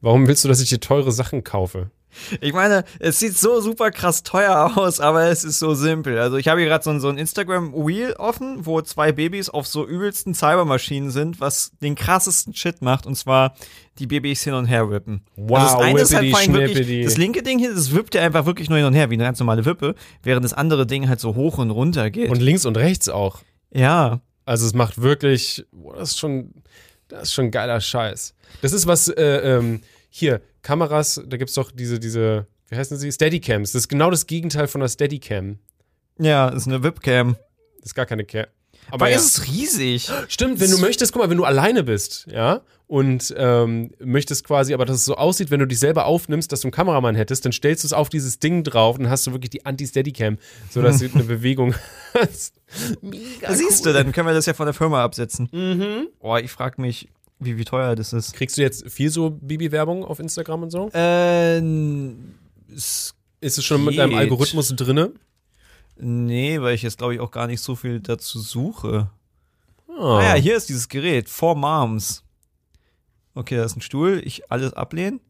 Warum willst du, dass ich dir teure Sachen kaufe? Ich meine, es sieht so super krass teuer aus, aber es ist so simpel. Also ich habe hier gerade so, ein- so ein Instagram-Wheel offen, wo zwei Babys auf so übelsten Cybermaschinen sind, was den krassesten Shit macht, und zwar die Babys hin und her wippen. Wow, also das eine ist halt vor allem wirklich, das linke Ding hier, das wippt ja einfach wirklich nur hin und her, wie eine ganz normale Wippe, während das andere Ding halt so hoch und runter geht. Und links und rechts auch. ja. Also es macht wirklich, boah, das ist schon, das ist schon geiler Scheiß. Das ist was, äh, ähm, hier, Kameras, da gibt's doch diese, diese, wie heißen sie? Steadycams. Das ist genau das Gegenteil von einer Steadycam. Ja, ist eine Webcam. Das ist gar keine Cam. Aber ja. es ist riesig. Stimmt, wenn du möchtest, guck mal, wenn du alleine bist, ja, und ähm, möchtest quasi, aber dass es so aussieht, wenn du dich selber aufnimmst, dass du einen Kameramann hättest, dann stellst du es auf dieses Ding drauf und hast du wirklich die Anti-Steadicam, sodass du eine Bewegung hast. Mega siehst du, dann können wir das ja von der Firma absetzen. Mhm. Boah, ich frag mich, wie, wie teuer das ist. Kriegst du jetzt viel so Bibi-Werbung auf Instagram und so? Äh, es, Ist es schon mit deinem. Algorithmus drinne? Nee, weil ich jetzt glaube ich auch gar nicht so viel dazu suche. Oh. Ah ja, hier ist dieses Gerät, Four Moms. Okay, da ist ein Stuhl, ich alles ablehnen.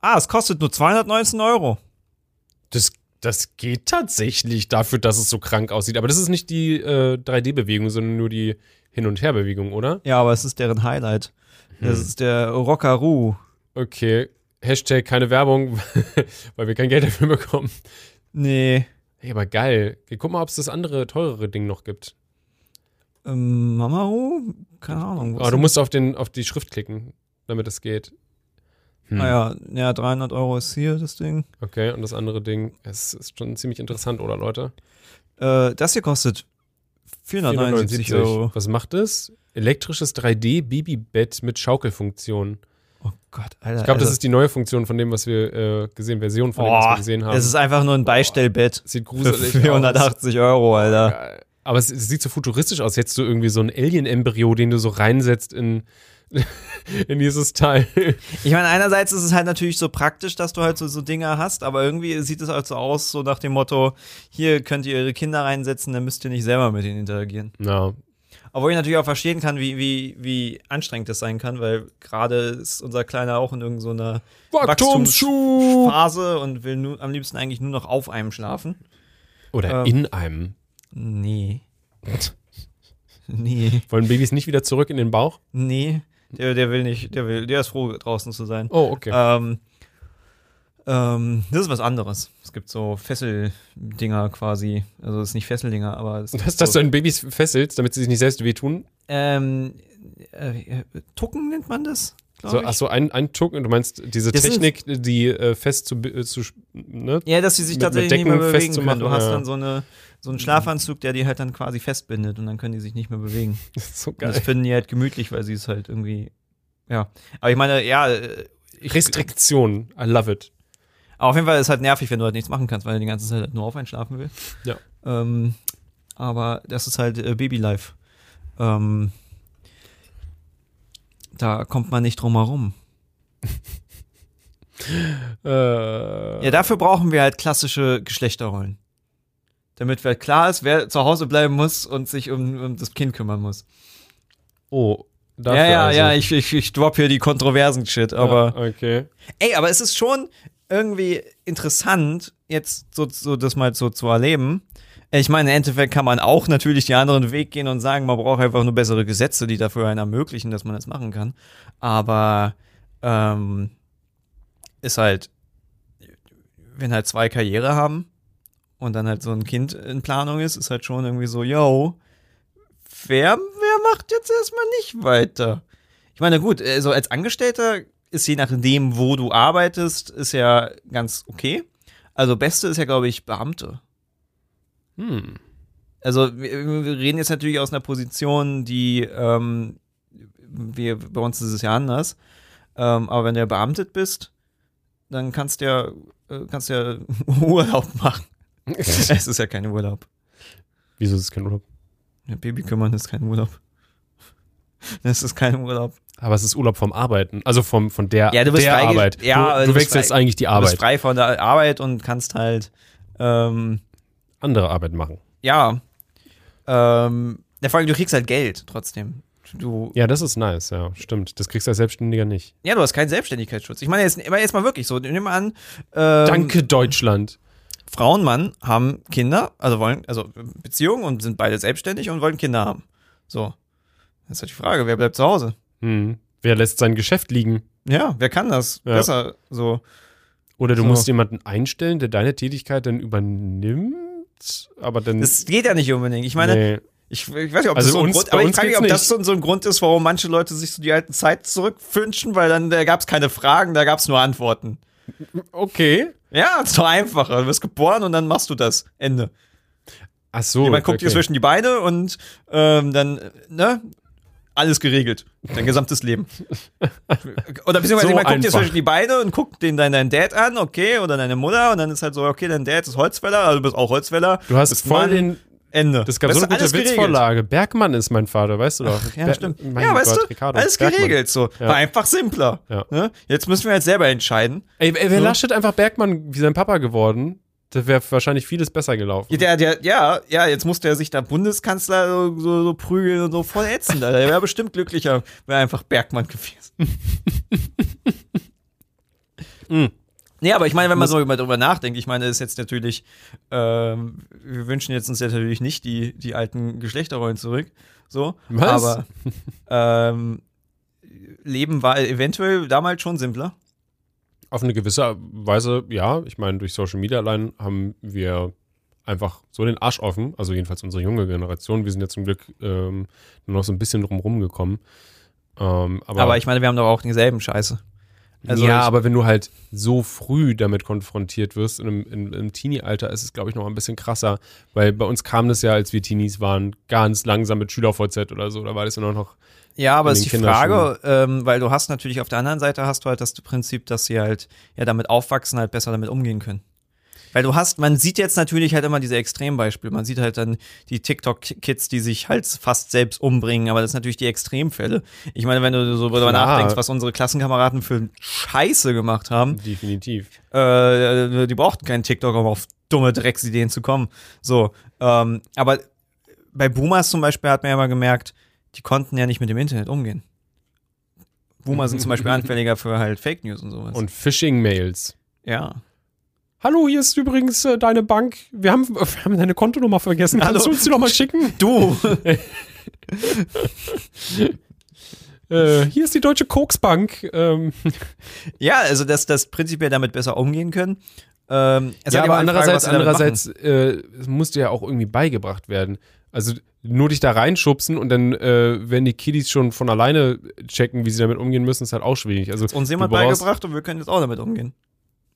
Ah, es kostet nur 219 Euro. Das, das geht tatsächlich dafür, dass es so krank aussieht. Aber das ist nicht die äh, 3D-Bewegung, sondern nur die Hin- und Her-Bewegung, oder? Ja, aber es ist deren Highlight. Das Hm. ist der Rockaroo. Okay. Hashtag keine Werbung, weil wir kein Geld dafür bekommen. Nee, Hey, aber geil. Guck mal, ob es das andere, teurere Ding noch gibt. ähm, Mamaru? Keine Ahnung. Aber du musst auf, den, auf die Schrift klicken, damit es geht. Hm. Ah ja, ja, 300 Euro ist hier das Ding. Okay, und das andere Ding, es ist schon ziemlich interessant, oder Leute? Äh, das hier kostet 479 Euro. Was macht es? Elektrisches 3D-Babybett mit Schaukelfunktion. Oh Gott, Alter. Ich glaube, das also- ist die neue Funktion von dem, was wir äh, gesehen, Version von dem, was wir gesehen haben. Es ist einfach nur ein Beistellbett Sieht für gruselig 480 Euro, Alter. Geil. Aber es, es sieht so futuristisch aus. Jetzt du irgendwie so ein Alien-Embryo, den du so reinsetzt in, in dieses Teil. Ich meine, einerseits ist es halt natürlich so praktisch, dass du halt so, so Dinger hast, aber irgendwie sieht es halt so aus, so nach dem Motto, hier könnt ihr ihre Kinder reinsetzen, dann müsst ihr nicht selber mit ihnen interagieren. Ja, Obwohl ich natürlich auch verstehen kann, wie, wie, wie anstrengend das sein kann, weil gerade ist unser Kleiner auch in irgendeiner Wachstumsschub! Phase und will nur, am liebsten eigentlich nur noch auf einem schlafen. Oder Ähm. in einem. Nee. nee. Wollen Babys nicht wieder zurück in den Bauch? Nee. Der, der will nicht, der will, der ist froh, draußen zu sein. Oh, okay. Ähm, ähm, das ist was anderes. Es gibt so Fesseldinger quasi. Also es ist nicht Fesseldinger, aber es dass, dass du so, an Babys fesselst, damit sie sich nicht selbst wehtun. ähm, äh, Tucken nennt man das? So, ach so, ein, ein Tucken, du meinst diese Das sind- Technik, die äh, fest zu, äh, zu ne? Ja, dass sie sich mit- tatsächlich mit nicht mehr bewegen können. Du hast ja. dann so, eine, so einen Schlafanzug, der die halt dann quasi festbindet und dann können die sich nicht mehr bewegen. so Und das geil. finden die halt gemütlich, weil sie es halt irgendwie, ja. Aber ich meine, ja, äh, ich, Restriktion, I love it. Aber auf jeden Fall ist halt nervig, wenn du halt nichts machen kannst, weil er die ganze Zeit halt nur auf einschlafen will. Ja. Ähm, aber das ist halt äh, Babylife. Ähm, da kommt man nicht drum herum. Äh, Ja, dafür brauchen wir halt klassische Geschlechterrollen. Damit halt klar ist, wer zu Hause bleiben muss und sich um, um das Kind kümmern muss. oh, dafür ja, ja, also. ja, ich, ich, ich drop hier die kontroversen Shit, aber. Ja, okay. Ey, aber es ist schon irgendwie interessant, jetzt so, so das mal so zu erleben. Ich meine, im Endeffekt kann man auch natürlich den anderen Weg gehen und sagen, man braucht einfach nur bessere Gesetze, die dafür einen ermöglichen, dass man das machen kann. Aber ähm, ist halt, wenn halt zwei Karriere haben und dann halt so ein Kind in Planung ist, ist halt schon irgendwie so, yo, wer, wer macht jetzt erstmal nicht weiter? Ich meine, gut, so als Angestellter ist je nachdem, wo du arbeitest, ist ja ganz okay. Also Beste ist ja, glaube ich, Beamte. Hm. Also wir, wir reden jetzt natürlich aus einer Position, die ähm, wir, bei uns ist es ja anders. Ähm, aber wenn du ja beamtet bist, dann kannst du ja, äh, kannst du ja Urlaub machen. es ist ja kein Urlaub. Wieso ist es kein Urlaub? Ja, Baby kümmern ist kein Urlaub. Das ist kein Urlaub. Aber es ist Urlaub vom Arbeiten, also vom, von der, Ja, du bist der freige- Arbeit. ja, du, du du wechselst frei- eigentlich die Du bist Arbeit. frei von der Arbeit und kannst halt, ähm, Andere Arbeit machen. ja, ähm, ja, vor allem du kriegst halt Geld trotzdem du, Ja, das ist nice, ja, stimmt. Das kriegst du als Selbstständiger nicht. ja, du hast keinen Selbstständigkeitsschutz. Ich meine jetzt, jetzt mal wirklich so, nimm mal an, ähm, Danke, Deutschland. Frau und Mann haben Kinder, also wollen, also Beziehungen und sind beide selbstständig und wollen Kinder haben. So. Das ist halt die Frage, wer bleibt zu Hause? Hm. Wer lässt sein Geschäft liegen? Ja, wer kann das Ja. besser so? Oder du So. musst jemanden einstellen, der deine Tätigkeit dann übernimmt, aber dann. Das geht ja nicht unbedingt. Ich meine, nee. ich, ich weiß nicht, ob Also das so ein uns- Grund, bei aber ich frage mich, ob geht's das so, so ein Grund ist, warum manche Leute sich so die alten Zeit zurückwünschen, weil dann da gab es keine Fragen, da gab es nur Antworten. Okay. Ja, ist doch einfacher. Du wirst geboren und dann machst du das. Ende. Ach so. Jemand guckt dir okay. zwischen die Beine und ähm, dann, ne? Alles geregelt. Dein gesamtes Leben. Oder beziehungsweise So jemand guckt dir zwischen die Beine und guckt den dein, dein Dad an, okay, oder deine Mutter und dann ist halt so, okay, dein Dad ist Holzfäller, also du bist auch Holzfäller. Du hast bist voll Mann, den. Ende. Das gab Weißt so eine gute. Witzvorlage. Bergmann ist mein Vater, weißt du doch. Ja, Ber- stimmt. Mein ja, weißt Gott, du, Ricardo alles Bergmann. geregelt so. Ja. War einfach simpler. Ja. Ne? Jetzt müssen wir halt selber entscheiden. Ey, wäre So. Laschet einfach Bergmann wie sein Papa geworden, das wäre wahrscheinlich vieles besser gelaufen. Ja, Der, der, ja, ja, jetzt musste er sich da Bundeskanzler so, so, so prügeln und so voll ätzend. Alter. Der wäre bestimmt glücklicher, wenn er einfach Bergmann gewesen. Mm. Nee, aber ich meine, wenn man so über- darüber nachdenkt, ich meine, das ist jetzt natürlich, ähm, wir wünschen jetzt uns jetzt natürlich nicht die, die alten Geschlechterrollen zurück. So. Was? Aber ähm, Leben war eventuell damals schon simpler. Auf eine gewisse Weise, ja. Ich meine, durch Social Media allein haben wir einfach so den Arsch offen. Also jedenfalls unsere junge Generation. Wir sind ja zum Glück ähm, nur noch so ein bisschen drumherum gekommen. Ähm, aber, Aber ich meine, wir haben doch auch dieselben Scheiße. Also ja, aber wenn du halt so früh damit konfrontiert wirst, in einem, in, im Teenie-Alter, ist es, glaube ich, noch ein bisschen krasser. Weil bei uns kam das ja, als wir Teenies waren, ganz langsam mit SchülerVZ oder so. Da war das ja noch. Ja, aber ist die Frage, ähm, weil du hast natürlich auf der anderen Seite hast du halt das Prinzip, dass sie halt ja damit aufwachsen, halt besser damit umgehen können. Weil du hast, man sieht jetzt natürlich halt immer diese Extrembeispiele. Man sieht halt dann die TikTok-Kids, die sich halt fast selbst umbringen, aber das sind natürlich die Extremfälle. Ich meine, wenn du so darüber nachdenkst, was unsere Klassenkameraden für Scheiße gemacht haben, Definitiv. äh, die brauchten keinen TikTok, um auf dumme Drecksideen zu kommen. So, ähm, aber bei Boomers zum Beispiel hat man ja mal gemerkt, die konnten ja nicht mit dem Internet umgehen. Boomer sind zum Beispiel anfälliger für halt Fake News und sowas. Und Phishing-Mails. ja. Hallo, hier ist übrigens äh, deine Bank. Wir haben, wir haben deine Kontonummer vergessen. Kannst Hallo. du uns die noch mal schicken? Du! Äh, hier ist die Deutsche Koksbank. Ähm, ja, also dass das prinzipiell damit besser umgehen können. Ähm, ja, aber eine Frage, andererseits, andererseits äh, es muss dir ja auch irgendwie beigebracht werden. Also nur dich da reinschubsen und dann, äh, wenn die Kiddies schon von alleine checken, wie sie damit umgehen müssen, ist halt auch schwierig. Also. Uns jemand beigebracht und wir können jetzt auch damit umgehen.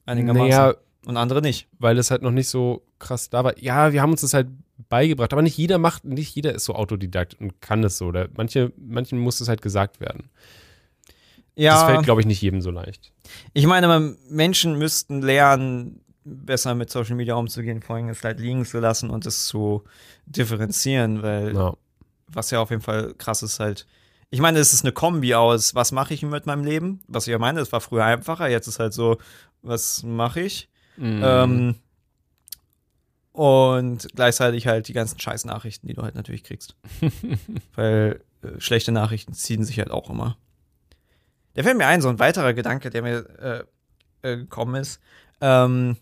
Einigermaßen. Naja, und andere nicht. weil es halt noch nicht so krass da war. Ja, wir haben uns das halt beigebracht, aber nicht jeder macht, nicht jeder ist so Autodidakt und kann es so. Oder manche, manchen muss es halt gesagt werden. Ja. Das fällt, glaube ich, nicht jedem so leicht. Ich meine, Menschen müssten lernen, besser mit Social Media umzugehen, vor allem es halt liegen zu lassen und es zu differenzieren, weil Ja. was ja auf jeden Fall krass ist halt. Ich meine, es ist eine Kombi aus, was mache ich mit meinem Leben? Was ich ja meine, es war früher einfacher, jetzt ist halt so, was mache ich? Mhm. Ähm, und gleichzeitig halt die ganzen scheiß Nachrichten, die du halt natürlich kriegst. Weil äh, schlechte Nachrichten ziehen sich halt auch immer. Da fällt mir ein, so ein weiterer Gedanke, der mir äh, äh, gekommen ist. Ähm,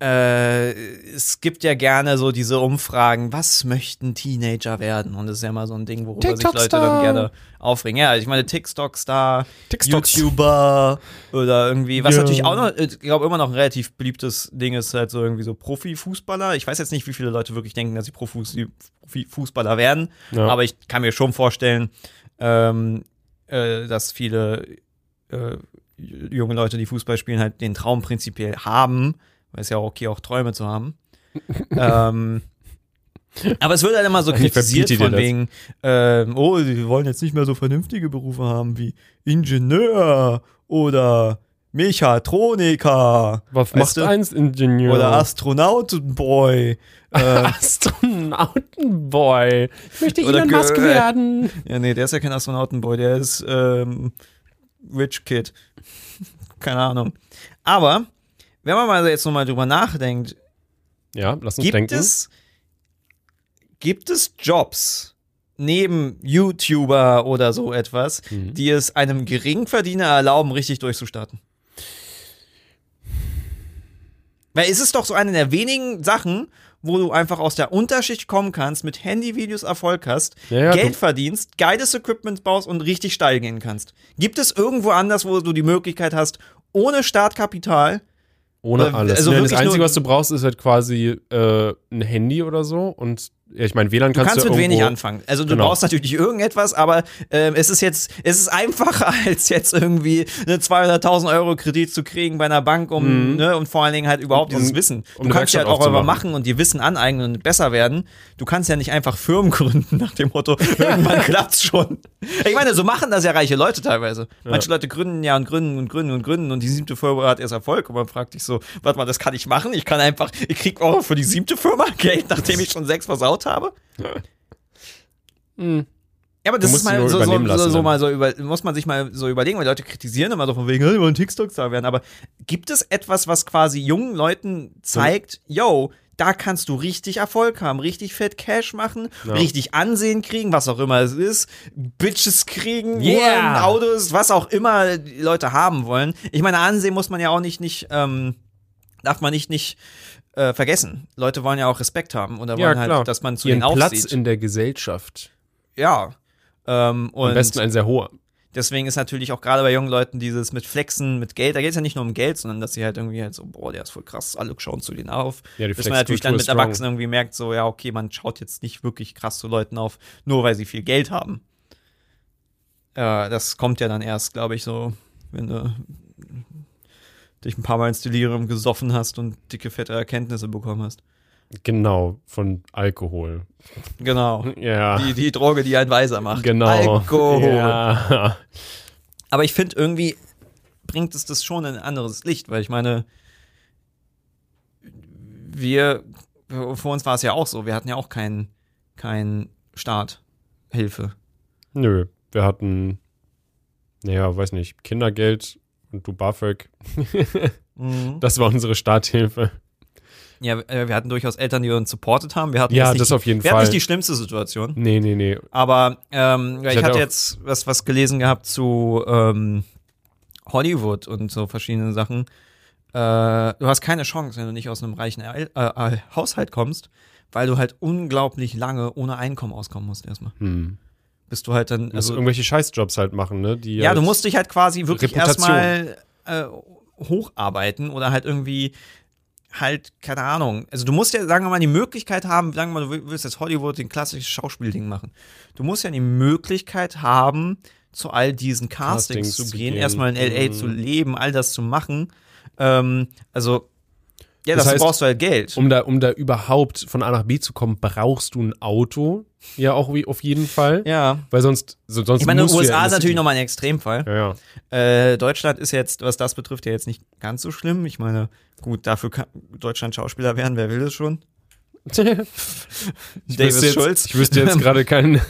äh, es gibt ja gerne so diese Umfragen, was möchten Teenager werden? Und das ist ja immer so ein Ding, worüber sich Leute dann gerne aufregen. Ja, ich meine, TikTok-Star, TikToks. YouTuber oder irgendwie, was Ja. natürlich auch noch, ich glaube, immer noch ein relativ beliebtes Ding ist halt so irgendwie so Profifußballer. Ich weiß jetzt nicht, wie viele Leute wirklich denken, dass sie Profifußballer werden, Ja. aber ich kann mir schon vorstellen, ähm, äh, dass viele äh, junge Leute, die Fußball spielen, halt den Traum prinzipiell haben, weil es ja auch okay, auch Träume zu haben. ähm, aber es wird halt immer so kritisiert von wegen, ähm, oh, wir wollen jetzt nicht mehr so vernünftige Berufe haben wie Ingenieur oder Was Mechatroniker. weißt macht du? eins Ingenieur? Oder Astronautenboy. äh, Astronautenboy. Ich möchte Elon Musk werden. ja, nee, der ist ja kein Astronautenboy, der ist ähm, Rich Kid. Keine Ahnung. Aber, wenn man mal jetzt nochmal drüber nachdenkt, Ja, lass uns gibt denken. es, gibt es Jobs neben YouTuber oder so etwas, Mhm. die es einem Geringverdiener erlauben, richtig durchzustarten? Weil es ist doch so eine der wenigen Sachen, wo du einfach aus der Unterschicht kommen kannst, mit Handyvideos Erfolg hast, Ja, ja, Geld verdienst, geiles Equipment baust und richtig steil gehen kannst. Gibt es irgendwo anders, wo du die Möglichkeit hast, ohne Startkapital, Ohne Äh, alles. also nee, das Einzige, was du brauchst, ist halt quasi äh, ein Handy oder so. Und ja, ich meine, WLAN Du kannst kannst du mit wenig anfangen. Also du Genau. brauchst natürlich nicht irgendetwas, aber ähm, es ist jetzt, es ist einfacher als jetzt irgendwie eine 200.000 Euro Kredit zu kriegen bei einer Bank, um ne, und vor allen Dingen halt überhaupt Um- dieses Wissen. um du kannst ja halt auch aufzumachen. machen und dir Wissen aneignen und besser werden. Du kannst ja nicht einfach Firmen gründen nach dem Motto, irgendwann klappt's schon. Ich meine, so machen das ja reiche Leute teilweise. Manche Leute gründen ja und gründen und gründen und gründen und die siebte Firma hat erst Erfolg und man fragt dich so, warte mal, das kann ich machen? Ich kann einfach, ich krieg auch für die siebte Firma Geld, nachdem ich schon sechs versaut habe? Hm. Ja, aber das ist mal so, so, so, so dann. mal so über, muss man sich mal so überlegen, weil Leute kritisieren immer so von wegen, hey, wir wollen TikTok-Star werden. Aber gibt es etwas, was quasi jungen Leuten zeigt, yo, da kannst du richtig Erfolg haben, richtig fett Cash machen, Ja. richtig Ansehen kriegen, was auch immer es ist, Bitches kriegen, Yeah. Uhren, Autos, was auch immer die Leute haben wollen. Ich meine, Ansehen muss man ja auch nicht, nicht, ähm, darf man nicht, nicht äh, vergessen. Leute wollen ja auch Respekt haben oder Ja, wollen klar. halt, dass man zu Ihren denen Platz aufsieht. in der Gesellschaft. ja. Ähm, Am und besten ein sehr hoher. Deswegen ist natürlich auch gerade bei jungen Leuten dieses mit Flexen, mit Geld, da geht es ja nicht nur um Geld, sondern dass sie halt irgendwie halt so, boah, der ist voll krass, alle schauen zu denen auf. Ja, die Bis man natürlich dann mit. Erwachsenen irgendwie merkt, so, ja, okay, man schaut jetzt nicht wirklich krass zu Leuten auf, nur weil sie viel Geld haben. Äh, das kommt ja dann erst, glaube ich, so, wenn du dich ein paar Mal ins Delirium gesoffen hast und dicke, fette Erkenntnisse bekommen hast. Genau, von Alkohol. Genau. Ja. Die, die Droge, die einen weiser macht. genau. Alkohol. Ja. Aber ich finde, irgendwie bringt es das schon in ein anderes Licht, weil ich meine, wir, für uns war es ja auch so, wir hatten ja auch keinen kein Starthilfe. Nö, wir hatten, naja, weiß nicht, Kindergeld und du BAföG. Das war unsere Starthilfe. Ja, äh, wir hatten durchaus Eltern, die uns supportet haben. Wir hatten Ja, nicht das auf jeden wir Fall. hatten nicht die schlimmste Situation. Nee, nee, nee. Aber ähm, ja, ich, hatte jetzt was, was gelesen gehabt zu ähm, Hollywood und so verschiedenen Sachen. Äh, du hast keine Chance, wenn du nicht aus einem reichen El äh, äh, Haushalt kommst, weil du halt unglaublich lange ohne Einkommen auskommen musst erstmal. Hm. Bis du halt dann, Also also, irgendwelche Scheißjobs halt machen, ne? Die ja, halt, du musst dich halt quasi wirklich erstmal äh, hocharbeiten oder halt irgendwie halt, keine Ahnung. Also du musst ja, sagen wir mal, die Möglichkeit haben, sagen wir mal, du willst jetzt Hollywood den klassischen Schauspielding machen. Du musst ja die Möglichkeit haben, zu all diesen Castings, Castings zu zu gehen, gehen. erstmal in LA Mhm. zu leben, all das zu machen. Ähm, also, ja, Das das heißt, brauchst du halt Geld. Um da, um da überhaupt von A nach B zu kommen, brauchst du ein Auto. Ja, auch wie, auf jeden Fall. ja. Weil sonst, so, sonst Ich meine, musst USA ja ist natürlich nochmal ein Extremfall. Ja, ja. Äh, Deutschland ist jetzt, was das betrifft, ja jetzt nicht ganz so schlimm. Ich meine, gut, dafür kann Deutschland Schauspieler werden, wer will das schon? Wüsste jetzt, Schulz. Ich wüsste jetzt gerade keinen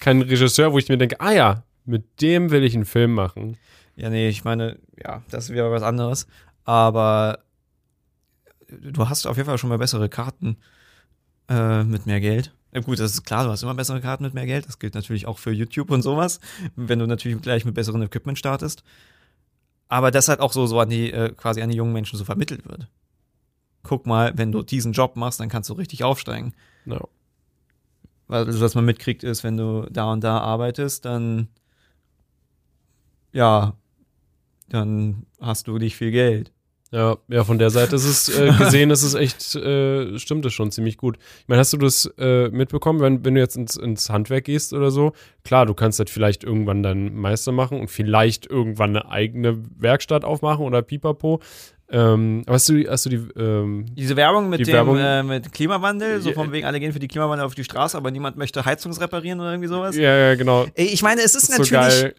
keinen Regisseur, wo ich mir denke, ah ja, mit dem will ich einen Film machen. Ja, nee, ich meine, ja, das wieder was anderes. Aber du hast auf jeden Fall schon mal bessere Karten äh, mit mehr Geld. Ja, gut, das ist klar, du hast immer bessere Karten mit mehr Geld. Das gilt natürlich auch für YouTube und sowas, wenn du natürlich gleich mit besserem Equipment startest. Aber das halt auch so, so an die, äh, quasi an die jungen Menschen so vermittelt wird. Guck mal, wenn du diesen Job machst, dann kannst du richtig aufsteigen. Ja. Weil also, was man mitkriegt ist, wenn du da und da arbeitest, dann ja, dann hast du nicht viel Geld. Ja, ja, von der Seite ist es äh, gesehen, ist es echt, äh, stimmt es schon ziemlich gut. Ich meine, hast du das äh, mitbekommen, wenn, wenn du jetzt ins, ins Handwerk gehst oder so? Klar, du kannst halt vielleicht irgendwann deinen Meister machen und vielleicht irgendwann eine eigene Werkstatt aufmachen oder pipapo. Ähm, hast du, hast du die, ähm, Diese Werbung mit Die dem Werbung- äh, mit Klimawandel, so von wegen alle gehen für die Klimawandel auf die Straße, aber niemand möchte Heizungsreparieren oder irgendwie sowas. ja, ja, genau. Ich meine, es ist, ist so natürlich geil.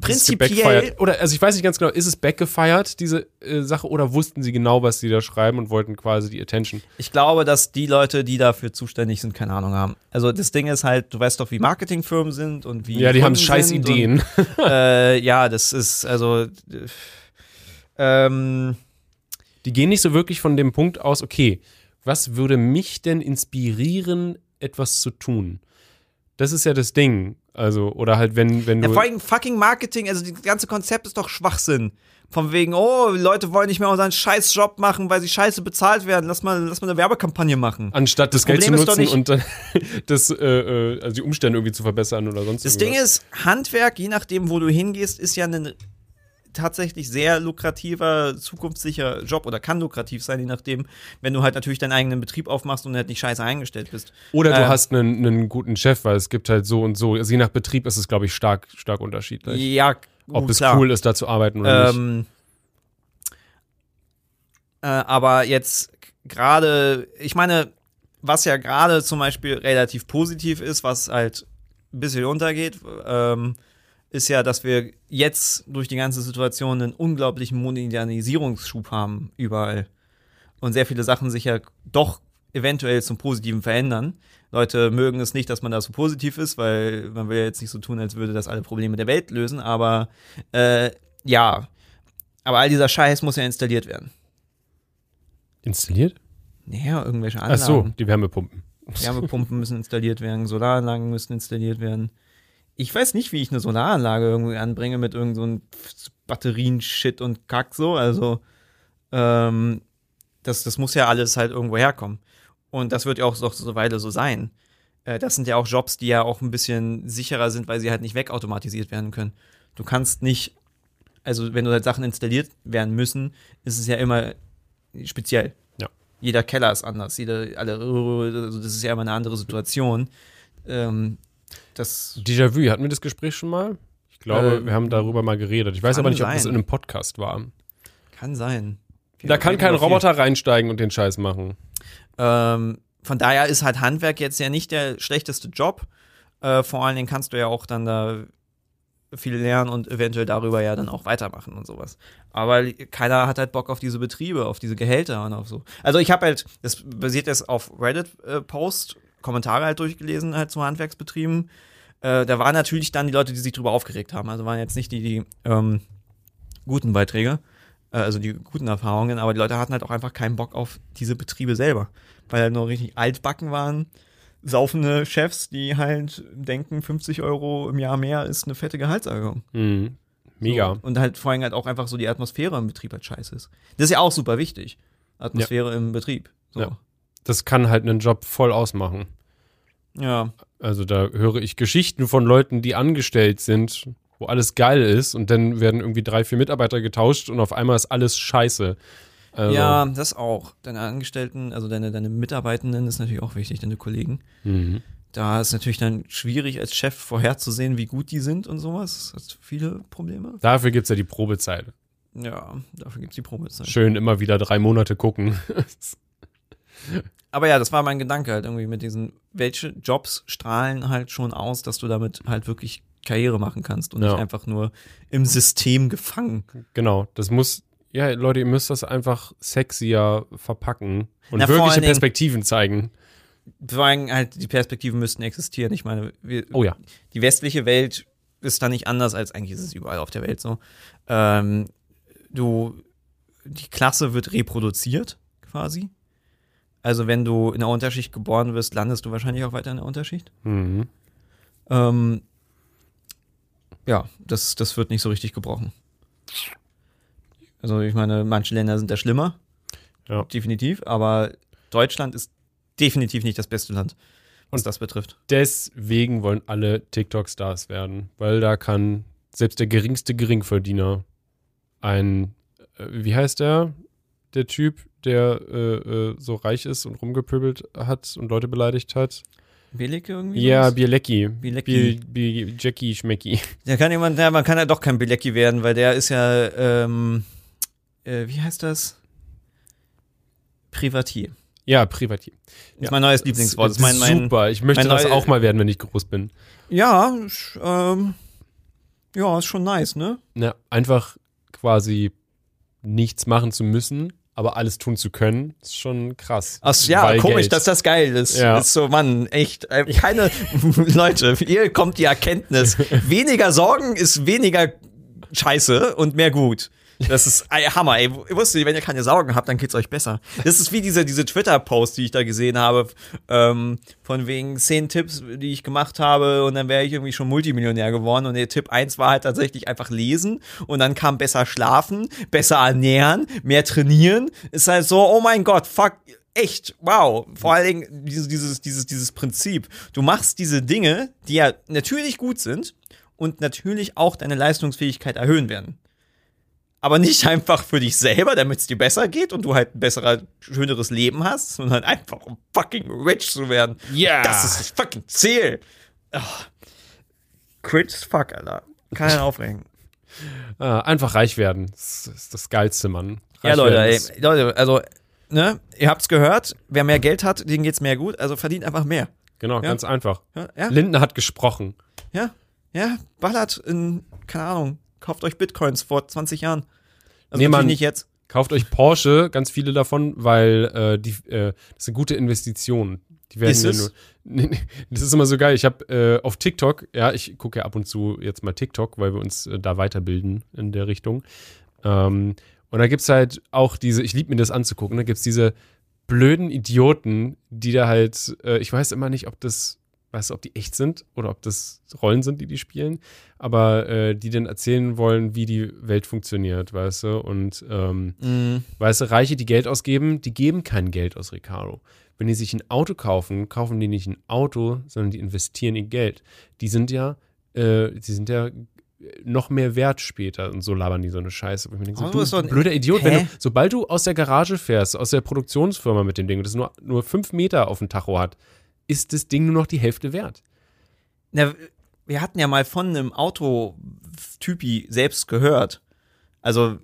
Prinzipiell? Oder, also ich weiß nicht ganz genau, ist es backgefeiert, diese äh, Sache, oder wussten sie genau, was sie da schreiben und wollten quasi die Attention? Ich glaube, dass die Leute, die dafür zuständig sind, keine Ahnung haben. Also das Ding ist halt, du weißt doch, wie Marketingfirmen sind und wie Ja, die haben Kunden scheiß sind Ideen. Und, äh, ja, das ist also äh, ähm, Die gehen nicht so wirklich von dem Punkt aus, okay, was würde mich denn inspirieren, etwas zu tun? Das ist ja das Ding. Also, oder halt, wenn, wenn Ja, du. vor allem fucking Marketing, also das ganze Konzept ist doch Schwachsinn. Von wegen, oh, Leute wollen nicht mehr unseren scheiß Job machen, weil sie scheiße bezahlt werden. Lass mal, lass mal eine Werbekampagne machen. anstatt das, Geld zu Problem doch nutzen und dann das, äh, äh, also die Umstände irgendwie zu verbessern oder sonst Das Ding irgendwas. ist, Handwerk, je nachdem, wo du hingehst, ist ja ein tatsächlich sehr lukrativer, zukunftssicherer Job oder kann lukrativ sein, je nachdem, wenn du halt natürlich deinen eigenen Betrieb aufmachst und halt nicht scheiße eingestellt bist. Oder du äh, hast einen, einen guten Chef, weil es gibt halt so und so. Also je nach Betrieb ist es, glaube ich, stark, stark unterschiedlich. Ja, Ob es klar. cool ist, da zu arbeiten oder nicht. Ähm, äh, aber jetzt gerade, ich meine, was ja gerade zum Beispiel relativ positiv ist, was halt ein bisschen untergeht, ähm, ist ja, dass wir jetzt durch die ganze Situation einen unglaublichen Modernisierungsschub haben überall. Und sehr viele Sachen sich ja doch eventuell zum Positiven verändern. Leute mögen es nicht, dass man da so positiv ist, weil man will ja jetzt nicht so tun, als würde das alle Probleme der Welt lösen, aber äh, ja. Aber all dieser Scheiß muss ja installiert werden. Installiert? Naja, irgendwelche Ach Anlagen. so, die Wärmepumpen. Wärmepumpen müssen installiert werden, Solaranlagen müssen installiert werden. Ich weiß nicht, wie ich eine Solaranlage irgendwie anbringe mit irgend so einem Batterien-Shit und Kack so. Also, ähm, das, das muss ja alles halt irgendwo herkommen. Und das wird ja auch noch so eine Weile so sein. Äh, das sind ja auch Jobs, die ja auch ein bisschen sicherer sind, weil sie halt nicht wegautomatisiert werden können. Du kannst nicht, also wenn du halt Sachen installiert werden müssen, ist es ja immer speziell. Ja. Jeder Keller ist anders, jede, alle, also das ist ja immer eine andere Situation. Ähm, das Déjà-vu, hatten wir das Gespräch schon mal? Ich glaube, Ähm, wir haben darüber mal geredet. Ich weiß aber nicht, ob das sein. in einem Podcast war. kann sein. Da kann kein Roboter reinsteigen und den Scheiß machen. Ähm, von daher ist halt Handwerk jetzt ja nicht der schlechteste Job. Äh, vor allen Dingen kannst du ja auch dann da viel lernen und eventuell darüber ja dann auch weitermachen und sowas. Aber keiner hat halt Bock auf diese Betriebe, auf diese Gehälter und auf so. Also ich habe halt, das basiert jetzt auf Reddit-Post, Kommentare halt durchgelesen halt zu Handwerksbetrieben. Äh, da waren natürlich dann die Leute, die sich drüber aufgeregt haben. Also waren jetzt nicht die, die ähm, guten Beiträge, äh, also die guten Erfahrungen, aber die Leute hatten halt auch einfach keinen Bock auf diese Betriebe selber, weil halt nur richtig altbacken waren, saufende Chefs, die halt denken, 50 Euro im Jahr mehr ist eine fette Gehaltserhöhung. Mhm. Mega. So. Und halt vor allem halt auch einfach so die Atmosphäre im Betrieb halt scheiße ist. Das ist ja auch super wichtig. Atmosphäre im Betrieb. So. Ja. Das kann halt einen Job voll ausmachen. ja. Also da höre ich Geschichten von Leuten, die angestellt sind, wo alles geil ist und dann werden irgendwie drei, vier Mitarbeiter getauscht und auf einmal ist alles scheiße. Also, Ja, das auch. Deine Angestellten, also deine, deine Mitarbeitenden ist natürlich auch wichtig, deine Kollegen. Mhm. Da ist natürlich dann schwierig als Chef vorherzusehen, wie gut die sind und sowas. Das hat viele Probleme. Dafür gibt es ja die Probezeit. Ja, dafür gibt's die Probezeit. Schön immer wieder drei Monate gucken. Aber ja, das war mein Gedanke halt irgendwie mit diesen, welche Jobs strahlen halt schon aus, dass du damit halt wirklich Karriere machen kannst und Ja. nicht einfach nur im System gefangen. genau, das muss, ja, Leute, ihr müsst das einfach sexier verpacken und Na, wirkliche Perspektiven zeigen. Vor allem halt, die Perspektiven müssten existieren. Ich meine, wir, Oh ja. die westliche Welt ist da nicht anders als eigentlich ist es überall auf der Welt so. Ähm, du, die Klasse wird reproduziert quasi. Also wenn du in der Unterschicht geboren wirst, landest du wahrscheinlich auch weiter in der Unterschicht. Mhm. Ähm, ja, das, das wird nicht so richtig gebrochen. Also ich meine, manche Länder sind da schlimmer, Ja. definitiv, aber Deutschland ist definitiv nicht das beste Land, was Und- das betrifft. Deswegen wollen alle TikTok-Stars werden, weil da kann selbst der geringste Geringverdiener ein, äh, wie heißt der, der Typ, der äh, äh, so reich ist und rumgepöbelt hat und Leute beleidigt hat? Billige irgendwie? Ja, sowas? Bielecki. Bielecki. Biel, Jackie Schmecki. Der kann jemand, ja, man kann ja doch kein Bilecki werden, weil der ist ja, ähm, äh, wie heißt das? Privatier. Ja, Privatier. Ja. ist mein neues Lieblingswort. Das ist mein, mein, Super, ich möchte das auch mal werden, wenn ich groß bin. ja, ähm, ja, ist schon nice, ne? Na, einfach quasi nichts machen zu müssen, aber alles tun zu können, ist schon krass. Ach ja, Weil komisch, Geld. dass das geil ist. Ja. Ist so, Mann, echt. äh, Keine Leute, hier kommt die Erkenntnis. Weniger Sorgen ist weniger scheiße und mehr gut. Das ist ey, Hammer, ey. Ihr wusstet, wenn ihr keine Sorgen habt, dann geht's euch besser. Das ist wie diese, diese Twitter-Post, die ich da gesehen habe, ähm, von wegen zehn Tipps, die ich gemacht habe und dann wäre ich irgendwie schon Multimillionär geworden. Und der Tipp eins war halt tatsächlich einfach lesen und dann kam besser schlafen, besser ernähren, mehr trainieren. Ist halt so, oh mein Gott, fuck, echt, wow. Vor allen Dingen dieses, dieses, dieses, dieses Prinzip. Du machst diese Dinge, die ja natürlich gut sind und natürlich auch deine Leistungsfähigkeit erhöhen werden. Aber nicht einfach für dich selber, damit es dir besser geht und du halt ein besseres, schöneres Leben hast, sondern einfach um fucking rich zu werden. Ja. Das ist das fucking Ziel. Oh. Cringe fuck, Alter. Kann einen aufregen. Äh, einfach reich werden. Das ist das Geilste, Mann. Reich Ja, Leute, ey, Leute, also, ne, ihr habt's gehört, wer mehr Geld hat, dem geht's mehr gut, also verdient einfach mehr. Genau, Ja. ganz einfach. Ja, ja, Lindner hat gesprochen. ja, ja, ballert in, keine Ahnung, kauft euch Bitcoins vor 20 Jahren. Also Nee, Mann. nicht jetzt. Kauft euch Porsche, ganz viele davon, weil äh, die, äh, das sind gute Investitionen. Die werden Ist ja es? nur. Das ist immer so geil. Ich habe äh, auf TikTok, ja, ich gucke ja ab und zu jetzt mal TikTok, weil wir uns äh, da weiterbilden in der Richtung. Ähm, und da gibt es halt auch diese, ich liebe mir das anzugucken, da gibt es diese blöden Idioten, die da halt, äh, ich weiß immer nicht, ob das, weißt du, ob die echt sind oder ob das Rollen sind, die die spielen, aber äh, die dann erzählen wollen, wie die Welt funktioniert, weißt du, und ähm, Mhm. Weißt du, Reiche, die Geld ausgeben, die geben kein Geld aus, Ricardo. Wenn die sich ein Auto kaufen, kaufen die nicht ein Auto, sondern die investieren ihr Geld. Die sind ja, äh, die sind ja noch mehr wert später und so labern die so eine Scheiße. Wo ich mir denke, so, Aber du, bist doch ein- blöder Idiot, du, sobald du aus der Garage fährst, aus der Produktionsfirma mit dem Ding, und das nur, nur fünf Meter auf dem Tacho hat, ist das Ding nur noch die Hälfte wert. Na, wir hatten ja mal von einem Autotypi selbst gehört. Also,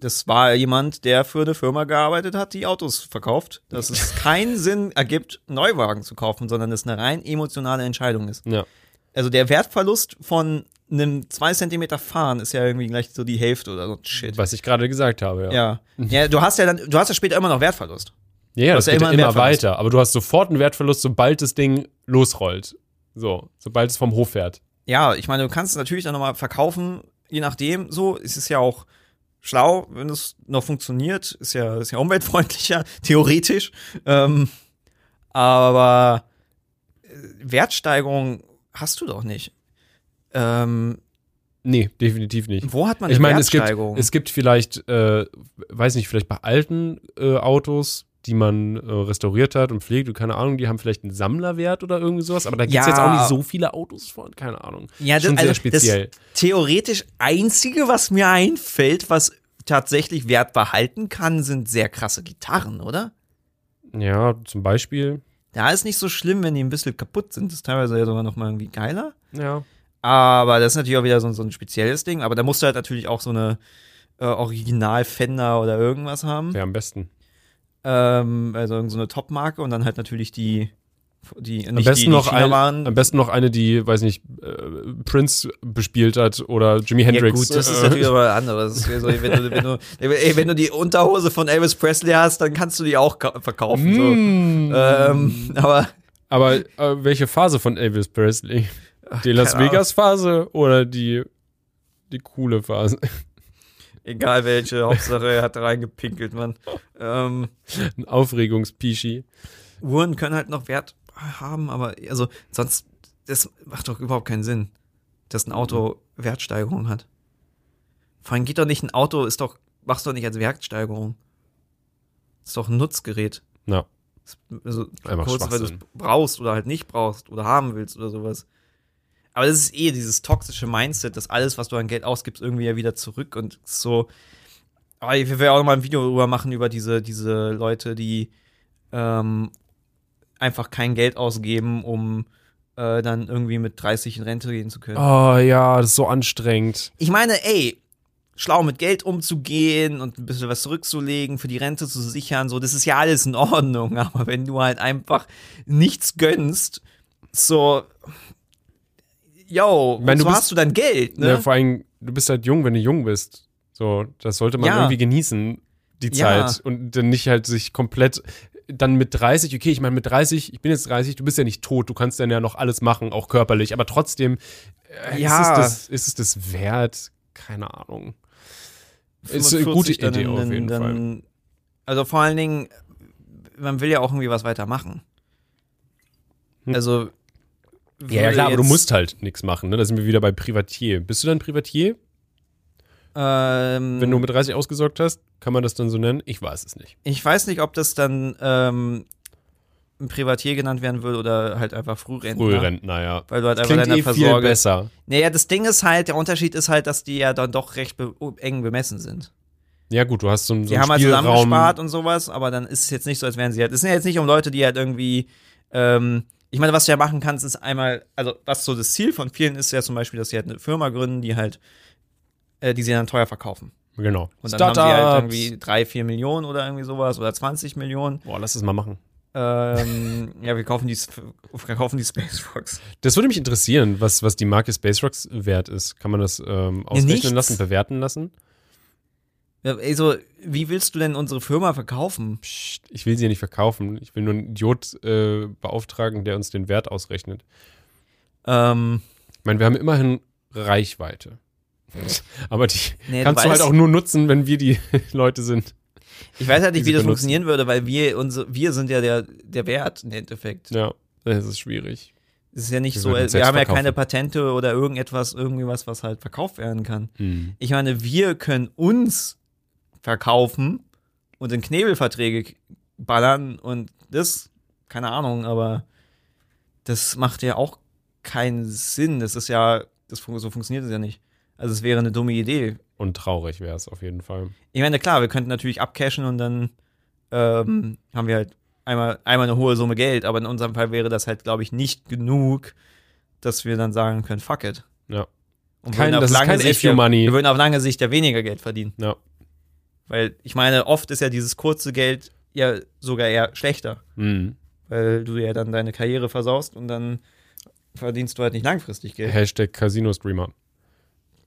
das war jemand, der für eine Firma gearbeitet hat, die Autos verkauft. Dass es keinen Sinn ergibt, Neuwagen zu kaufen, sondern es eine rein emotionale Entscheidung ist. Ja. Also der Wertverlust von einem 2 Zentimeter Fahren ist ja irgendwie gleich so die Hälfte oder so. Shit. Was ich gerade gesagt habe, ja. Ja. Ja, du hast ja dann, du hast ja später immer noch Wertverlust. Ja, das ja geht immer immer weiter. Aber du hast sofort einen Wertverlust, sobald das Ding losrollt. So, sobald es vom Hof fährt. Ja, ich meine, du kannst es natürlich dann nochmal verkaufen, je nachdem, so. Es ist ja auch schlau, wenn es noch funktioniert. Ist ja, ist ja umweltfreundlicher, theoretisch. Ähm, aber äh, Wertsteigerung hast du doch nicht. Ähm, Nee, definitiv nicht. wo hat man Ich eine meine, es gibt, es gibt vielleicht, äh, weiß nicht, vielleicht bei alten äh, Autos, die man äh, restauriert hat und pflegt, und keine Ahnung, die haben vielleicht einen Sammlerwert oder irgendwie sowas, aber da gibt es Ja. jetzt auch nicht so viele Autos von, keine Ahnung. Ja, Schon das, sehr also speziell. Das theoretisch einzige, was mir einfällt, was tatsächlich Wert behalten kann, sind sehr krasse Gitarren, oder? Ja, zum Beispiel. Da ist nicht so schlimm, wenn die ein bisschen kaputt sind. Das ist teilweise ja sogar noch mal irgendwie geiler. Ja. Aber das ist natürlich auch wieder so, so ein spezielles Ding. Aber da musst du halt natürlich auch so eine äh, Original-Fender oder irgendwas haben. Wäre am besten. Ähm, also so eine Top-Marke und dann halt natürlich die, die Am besten, die, noch die ein, waren. am besten noch eine, die, weiß nicht, äh, Prince bespielt hat oder Jimi Hendrix. Ja gut, das ist natürlich aber was anderes. Also, wenn, du, wenn, du, ey, wenn du die Unterhose von Elvis Presley hast, dann kannst du die auch ka- verkaufen. So. Mm. Ähm, aber Aber äh, welche Phase von Elvis Presley? Die Las keine Ahnung. Vegas Phase oder die, die coole Phase? Egal welche, Hauptsache er hat reingepinkelt, Mann. Ähm, Ein Aufregungspischi. Uhren können halt noch Wert haben, aber also sonst, das macht doch überhaupt keinen Sinn, dass ein Auto Wertsteigerung hat. Vor allem geht doch nicht ein Auto, ist doch, machst du doch nicht als Wertsteigerung. Ist doch ein Nutzgerät. Na, Also Einfach kurz, weil du es brauchst oder halt nicht brauchst oder haben willst oder sowas. Aber das ist eh dieses toxische Mindset, dass alles, was du an Geld ausgibst, irgendwie ja wieder zurück und so. Aber ich will auch noch mal ein Video darüber machen, über diese, diese Leute, die ähm, einfach kein Geld ausgeben, um äh, dann irgendwie mit 30 in Rente gehen zu können. Oh ja, das ist so anstrengend. Ich meine, ey, schlau mit Geld umzugehen und ein bisschen was zurückzulegen, für die Rente zu sichern, so, das ist ja alles in Ordnung. Aber wenn du halt einfach nichts gönnst, so, yo, meine, so du bist- hast du dann Geld, ne? Ja, vor allem, du bist halt jung, wenn du jung bist. So, das sollte man Ja. irgendwie genießen, die Ja. Zeit. Und dann nicht halt sich komplett dann mit 30, okay, ich meine mit 30, ich bin jetzt 30, du bist ja nicht tot, du kannst dann ja noch alles machen, auch körperlich, aber trotzdem äh, Ja. ist, es das, ist es das wert? keine Ahnung. Ist eine gute 45 dann- Idee auf dann- jeden Fall. dann, Also vor allen Dingen, man will ja auch irgendwie was weitermachen. Hm. Also. Ja, klar, aber du musst halt nichts machen, ne? Da sind wir wieder bei Privatier. Bist du dann Privatier? Ähm, Wenn du mit 30 ausgesorgt hast, kann man das dann so nennen? Ich weiß es nicht. ich weiß nicht, ob das dann ähm, ein Privatier genannt werden würde oder halt einfach Frührentner. Frührentner, ja. Weil du halt einfach Klingt deiner eh viel Versorgung. besser. Naja, das Ding ist halt, der Unterschied ist halt, dass die ja dann doch recht be eng bemessen sind. Ja gut, du hast so, einen- so Die einen haben halt zusammengespart und sowas, aber dann ist es jetzt nicht so, als wären sie halt. Es sind ja jetzt nicht um Leute, die halt irgendwie. Ähm, ich meine, was du ja machen kannst, ist einmal, also was so das Ziel von vielen ist ja zum Beispiel, dass sie halt eine Firma gründen, die halt, äh, die sie dann teuer verkaufen. Genau. Und dann haben sie halt irgendwie drei, vier Millionen oder irgendwie sowas oder 20 Millionen. Boah, lass das mal machen. Ähm, ja, wir kaufen die, wir kaufen die Space Rocks. Das würde mich interessieren, was, was die Marke Space Rocks wert ist. Kann man das ähm, ausrechnen nichts. lassen, bewerten lassen? Ja, Also, wie willst du denn unsere Firma verkaufen? Psst, ich will sie ja nicht verkaufen. Ich will nur einen Idiot äh, beauftragen, der uns den Wert ausrechnet. Ähm, Ich meine, wir haben immerhin Reichweite. Aber die nee, kannst du halt weißt- auch nur nutzen, wenn wir die Leute sind. Ich weiß halt nicht, wie das benutzen. funktionieren würde, weil wir, unsere, wir sind ja der, der Wert im Endeffekt. Ja, das ist schwierig. Es ist ja nicht Wir so, wir haben ja verkaufen. keine Patente oder irgendetwas, irgendwie was, was halt verkauft werden kann. Hm. Ich meine, wir können uns verkaufen und in Knebelverträge ballern und das, keine Ahnung, aber das macht ja auch keinen Sinn. Das ist ja, das, so funktioniert es ja nicht. Also es wäre eine dumme Idee. Und traurig wäre es auf jeden Fall. Ich meine, klar, wir könnten natürlich abcashen und dann ähm, haben wir halt einmal, einmal eine hohe Summe Geld, aber in unserem Fall wäre das halt, glaube ich, nicht genug, dass wir dann sagen können, fuck it. Ja. Und Kein- würden auf das ist kein Sicht Money. Wir würden auf lange Sicht ja weniger Geld verdienen. Ja. Weil ich meine, oft ist ja dieses kurze Geld ja sogar eher schlechter, Hm. weil du ja dann deine Karriere versaust und dann verdienst du halt nicht langfristig Geld. Hashtag Casino Streamer.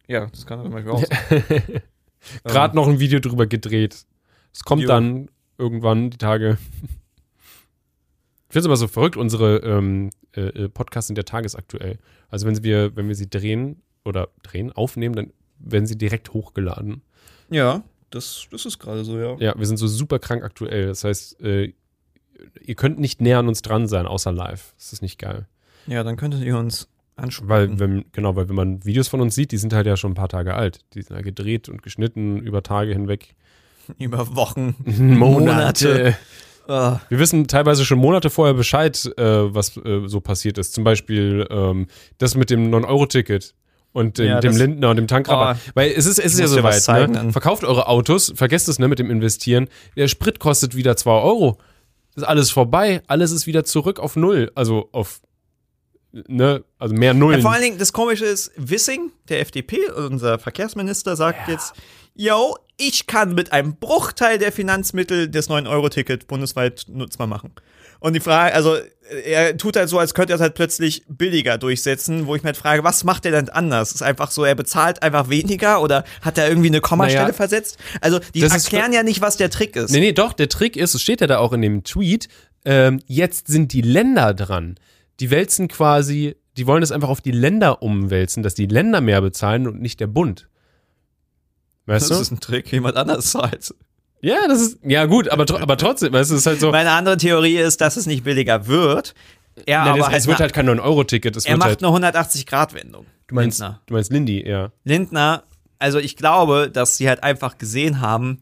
Ja, das kann zum Beispiel auch sein. Gerade noch ein Video drüber gedreht. Es kommt Jo. dann irgendwann die Tage. Ich finde es aber so verrückt, unsere ähm, äh, äh, Podcasts sind ja tagesaktuell. Also wenn wir, wenn wir sie drehen oder drehen, aufnehmen, dann werden sie direkt hochgeladen. Ja, das, das ist gerade so, ja. Ja, wir sind so super krank aktuell. Das heißt, äh, ihr könnt nicht näher an uns dran sein, außer live. Das ist nicht geil. Ja, dann könntet ihr uns ansprechen. Weil, wenn, genau, weil wenn man Videos von uns sieht, die sind halt ja schon ein paar Tage alt. Die sind ja gedreht und geschnitten über Tage hinweg. über Wochen, Monate. Ah, Wir wissen teilweise schon Monate vorher Bescheid, äh, was äh, so passiert ist. Zum Beispiel ähm, das mit dem 9-Euro-Ticket und dem, Ja, dem Lindner und dem Tankrabatt. Oh. Weil es ist, es ist ja soweit. Ne? Verkauft eure Autos, vergesst es ne, mit dem Investieren. Der Sprit kostet wieder 2 Euro. Ist alles vorbei. Alles ist wieder zurück auf Null. Also auf, ne, also mehr Nullen. Ja, vor allen Dingen, das Komische ist, Wissing, der FDP, unser Verkehrsminister, sagt jetzt, yo, ich kann mit einem Bruchteil der Finanzmittel das 9-Euro-Ticket bundesweit nutzbar machen. Und die Frage, also er tut halt so, als könnte er es halt plötzlich billiger durchsetzen, wo ich mir halt frage, was macht er denn anders? Ist einfach so, er bezahlt einfach weniger oder hat er irgendwie eine Kommastelle Naja, versetzt? Also die ist- erklären ja nicht, was der Trick ist. Nee, nee, doch, der Trick ist, es steht ja da auch in dem Tweet, ähm, jetzt sind die Länder dran. Die wälzen quasi, die wollen es einfach auf die Länder umwälzen, dass die Länder mehr bezahlen und nicht der Bund. Weißt das du? ist ein Trick, jemand anders zahlt. Ja, das ist, ja gut, aber, aber trotzdem, weißt du, es ist halt so, Meine andere Theorie ist, dass es nicht billiger wird. Er nein, aber es, halt wird halt kein 9-Euro-Ticket, es Er macht halt, eine 180-Grad-Wendung. du meinst, Lindner. du meinst Lindy, ja. Lindner, also ich glaube, dass sie halt einfach gesehen haben,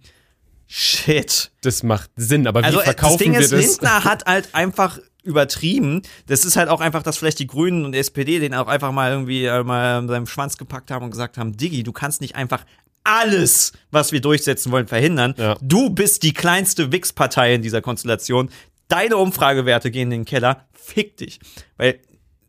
shit. Das macht Sinn, aber wie Also äh, das verkaufen Ding wir ist, das? Lindner hat halt einfach übertrieben. Das ist halt auch einfach, dass vielleicht die Grünen und die SPD den auch einfach mal irgendwie äh, mal seinem Schwanz gepackt haben und gesagt haben, Diggi, du kannst nicht einfach alles, was wir durchsetzen wollen, verhindern. Ja. Du bist die kleinste Wix-Partei in dieser Konstellation. Deine Umfragewerte gehen in den Keller. Fick dich. Weil,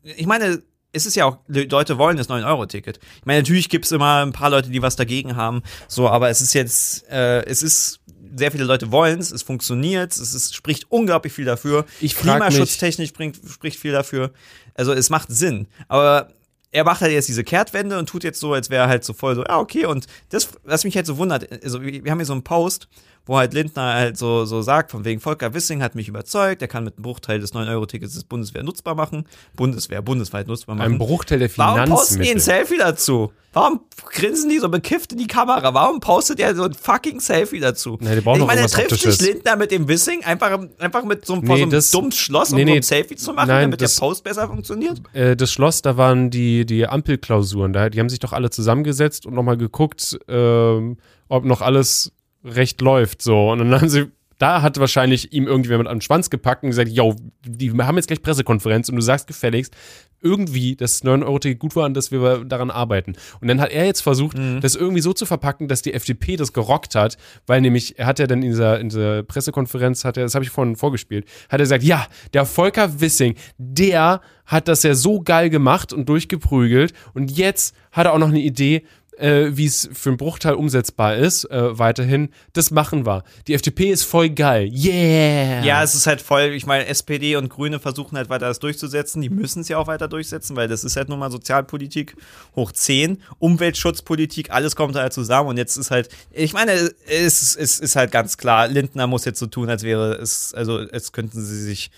ich meine, es ist ja auch, Leute wollen das 9-Euro-Ticket. Ich meine, natürlich gibt's immer ein paar Leute, die was dagegen haben. So, aber es ist jetzt, äh, es ist, sehr viele Leute wollen es, es funktioniert, es ist, spricht unglaublich viel dafür. Ich Klimaschutztechnisch bringt, spricht viel dafür. Also es macht Sinn. Aber er macht halt jetzt diese Kehrtwende und tut jetzt so, als wäre er halt so voll so, ja, okay, und das, was mich halt so wundert, also wir wir haben hier so einen Post, wo halt Lindner halt so, so sagt, von wegen Volker Wissing hat mich überzeugt, er kann mit einem Bruchteil des 9-Euro-Tickets des Bundeswehr nutzbar machen, Bundeswehr, bundesweit nutzbar machen. Ein Bruchteil der Warum posten die ein Finanzmittel. Selfie dazu? Warum grinsen die so bekifft in die Kamera? Warum postet er so ein fucking Selfie dazu? Nee, die brauchen ich meine, er trifft sich. Lindner mit dem Wissing, einfach, einfach mit so einem, Nee, so einem das- dummen Schloss, um nee, so ein Selfie zu machen, Nein, damit das- der Post besser funktioniert? Äh, das Schloss, da waren die, die Ampelklausuren. Da, die haben sich doch alle zusammengesetzt und nochmal geguckt, ähm, ob noch alles recht läuft. So. Und dann haben sie, da hat wahrscheinlich ihm irgendjemand an den Schwanz gepackt und gesagt, yo, die haben jetzt gleich Pressekonferenz und du sagst gefälligst, irgendwie, dass 9-Euro-Ticket gut war und dass wir daran arbeiten. Und dann hat er jetzt versucht, das irgendwie so zu verpacken, dass die FDP das gerockt hat, weil nämlich, er hat ja dann in dieser, in dieser Pressekonferenz, hat er, das habe ich vorhin vorgespielt, hat er gesagt, ja, der Volker Wissing, der hat das ja so geil gemacht und durchgeprügelt und jetzt hat er auch noch eine Idee, äh, wie es für einen Bruchteil umsetzbar ist, äh, weiterhin. Das machen wir. Die FDP ist voll geil. Yeah! Ja, es ist halt voll, ich meine, SPD und Grüne versuchen halt weiter das durchzusetzen. Die müssen es ja auch weiter durchsetzen, weil das ist halt nun mal Sozialpolitik hoch 10, Umweltschutzpolitik, alles kommt da halt zusammen und jetzt ist halt, ich meine, es, es ist halt ganz klar, Lindner muss jetzt so tun, als wäre es, also als könnten sie sich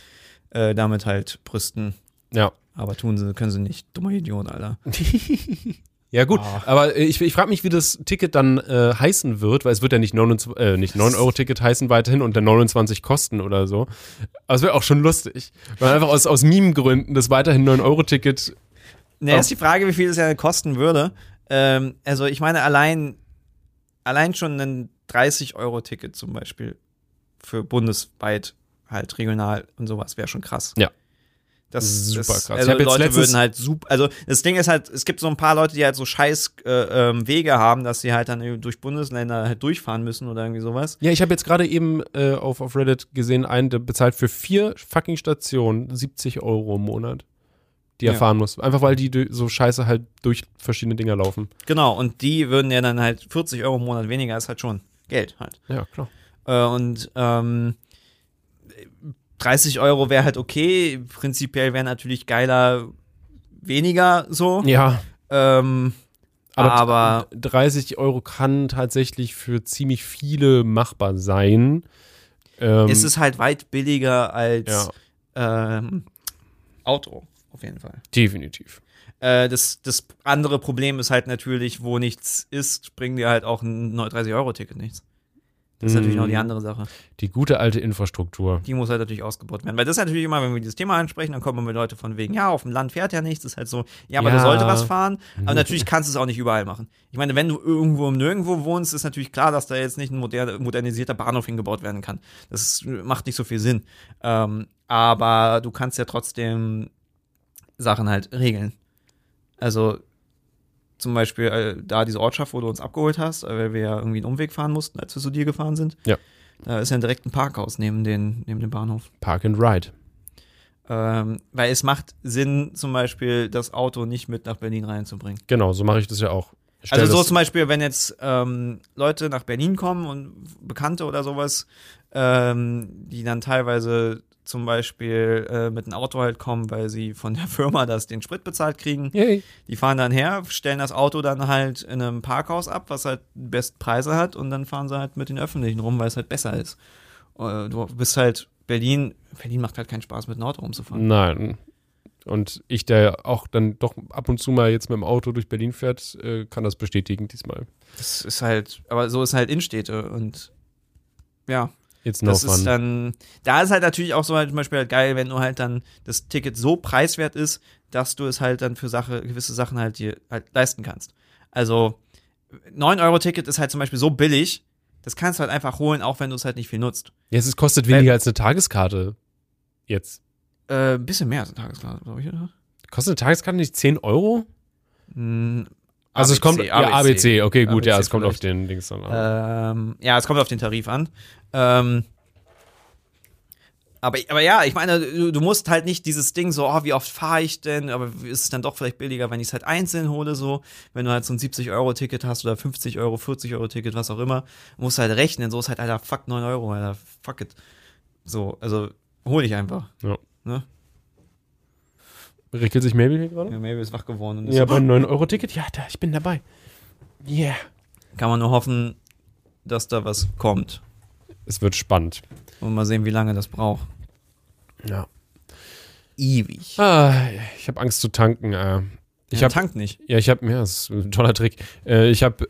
äh, damit halt brüsten. ja. Aber tun sie, können sie nicht. Dummer Idiot, Alter. Ja, gut, Ah. aber äh, ich, ich frage mich, wie das Ticket dann äh, heißen wird, weil es wird ja nicht, 29, äh, nicht 9-Euro-Ticket heißen weiterhin und dann 29 kosten oder so. Aber es wäre auch schon lustig. Weil einfach aus, aus Meme-Gründen das weiterhin 9-Euro-Ticket. Ne, ist die Frage, wie viel es ja kosten würde. Ähm, also ich meine, allein, allein schon ein 30-Euro-Ticket zum Beispiel für bundesweit halt regional und sowas wäre schon krass. Ja. Das Super das, krass. Ich Also Leute würden halt super, also das Ding ist halt, es gibt so ein paar Leute, die halt so scheiß äh, ähm, Wege haben, dass sie halt dann durch Bundesländer halt durchfahren müssen oder irgendwie sowas. Ja, ich habe jetzt gerade eben äh, auf, auf Reddit gesehen, einen, der bezahlt für vier fucking Stationen 70 Euro im Monat, die er Ja. fahren muss. Einfach weil die so scheiße halt durch verschiedene Dinger laufen. Genau, und die würden ja dann halt 40 Euro im Monat weniger, ist halt schon Geld halt. Ja, klar. Äh, und ähm, 30 Euro wäre halt okay. Prinzipiell wäre natürlich geiler weniger so. Ja, Ähm, aber, aber 30 Euro kann tatsächlich für ziemlich viele machbar sein. Ähm, es ist halt weit billiger als ja, ähm, Auto, auf jeden Fall. definitiv. Äh, das, das andere Problem ist halt natürlich, wo nichts ist, bringen dir halt auch ein 30-Euro-Ticket nichts. Das ist natürlich noch die Mm. andere Sache. Die gute alte Infrastruktur. Die muss halt natürlich ausgebaut werden. Weil das ist natürlich immer, wenn wir dieses Thema ansprechen, dann kommen wir mit Leute von wegen, ja, auf dem Land fährt ja nichts. Das ist halt so, ja, aber Ja. da sollte was fahren. Aber natürlich kannst du es auch nicht überall machen. Ich meine, wenn du irgendwo im Nirgendwo wohnst, ist natürlich klar, dass da jetzt nicht ein moder modernisierter Bahnhof hingebaut werden kann. Das macht nicht so viel Sinn. Ähm, aber du kannst ja trotzdem Sachen halt regeln. Also zum Beispiel äh, da diese Ortschaft, wo du uns abgeholt hast, äh, weil wir ja irgendwie einen Umweg fahren mussten, als wir zu dir gefahren sind. Ja. Da ist ja direkt ein Parkhaus neben, den, neben dem Bahnhof. Park and Ride. Ähm, weil es macht Sinn, zum Beispiel das Auto nicht mit nach Berlin reinzubringen. Genau, so mache ich das ja auch. Also so zum Beispiel, wenn jetzt ähm, Leute nach Berlin kommen und Bekannte oder sowas, ähm, die dann teilweise zum Beispiel äh, mit einem Auto halt kommen, weil sie von der Firma das den Sprit bezahlt kriegen. Yay. Die fahren dann her, stellen das Auto dann halt in einem Parkhaus ab, was halt besten Preise hat und dann fahren sie halt mit den Öffentlichen rum, weil es halt besser ist. Äh, Du bist halt Berlin, Berlin macht halt keinen Spaß mit einem Auto rumzufahren. Nein. Und ich, der auch dann doch ab und zu mal jetzt mit dem Auto durch Berlin fährt, äh, kann das bestätigen diesmal. Das ist halt, aber so ist halt Innenstädte und ja, It's no das fun. ist dann, da ist halt natürlich auch so halt zum Beispiel halt geil, wenn du halt dann das Ticket so preiswert ist, dass du es halt dann für Sache, gewisse Sachen halt dir halt leisten kannst. Also 9-Euro-Ticket ist halt zum Beispiel so billig, das kannst du halt einfach holen, auch wenn du es halt nicht viel nutzt. ja, es kostet weniger als eine Tageskarte. Jetzt. Äh, ein bisschen mehr als eine Tageskarte, glaube ich, oder? Kostet eine Tageskarte nicht 10 Euro? Also es ABC, kommt, ja, ABC, okay, gut, ja, ABC es kommt auf vielleicht. den Dings dann an. Ähm, ja, es kommt auf den Tarif an. Ähm, aber, aber ja, ich meine, du, du musst halt nicht dieses Ding so, oh, wie oft fahre ich denn? Aber ist es dann doch vielleicht billiger, wenn ich es halt einzeln hole, so? Wenn du halt so ein 70-Euro-Ticket hast oder 50 Euro, 40-Euro-Ticket, was auch immer, musst du halt rechnen. So ist halt, Alter, fuck 9 Euro, Alter, fuck it. So, also hol ich einfach. Ja. Ne? Rickelt sich Mabel hier gerade? Ja, Mabel ist wach geworden. Und ist Ja, so, beim 9-Euro-Ticket? Ja, da, ich bin dabei. Yeah. kann man nur hoffen, dass da was kommt. Es wird spannend. Und mal sehen, wie lange das braucht. Ja. Ewig. Ah, ich habe Angst zu tanken. Äh. Ich Ja, habe tankt nicht. Ja, ich habe, ja, das ist ein toller Trick. Äh, ich habe,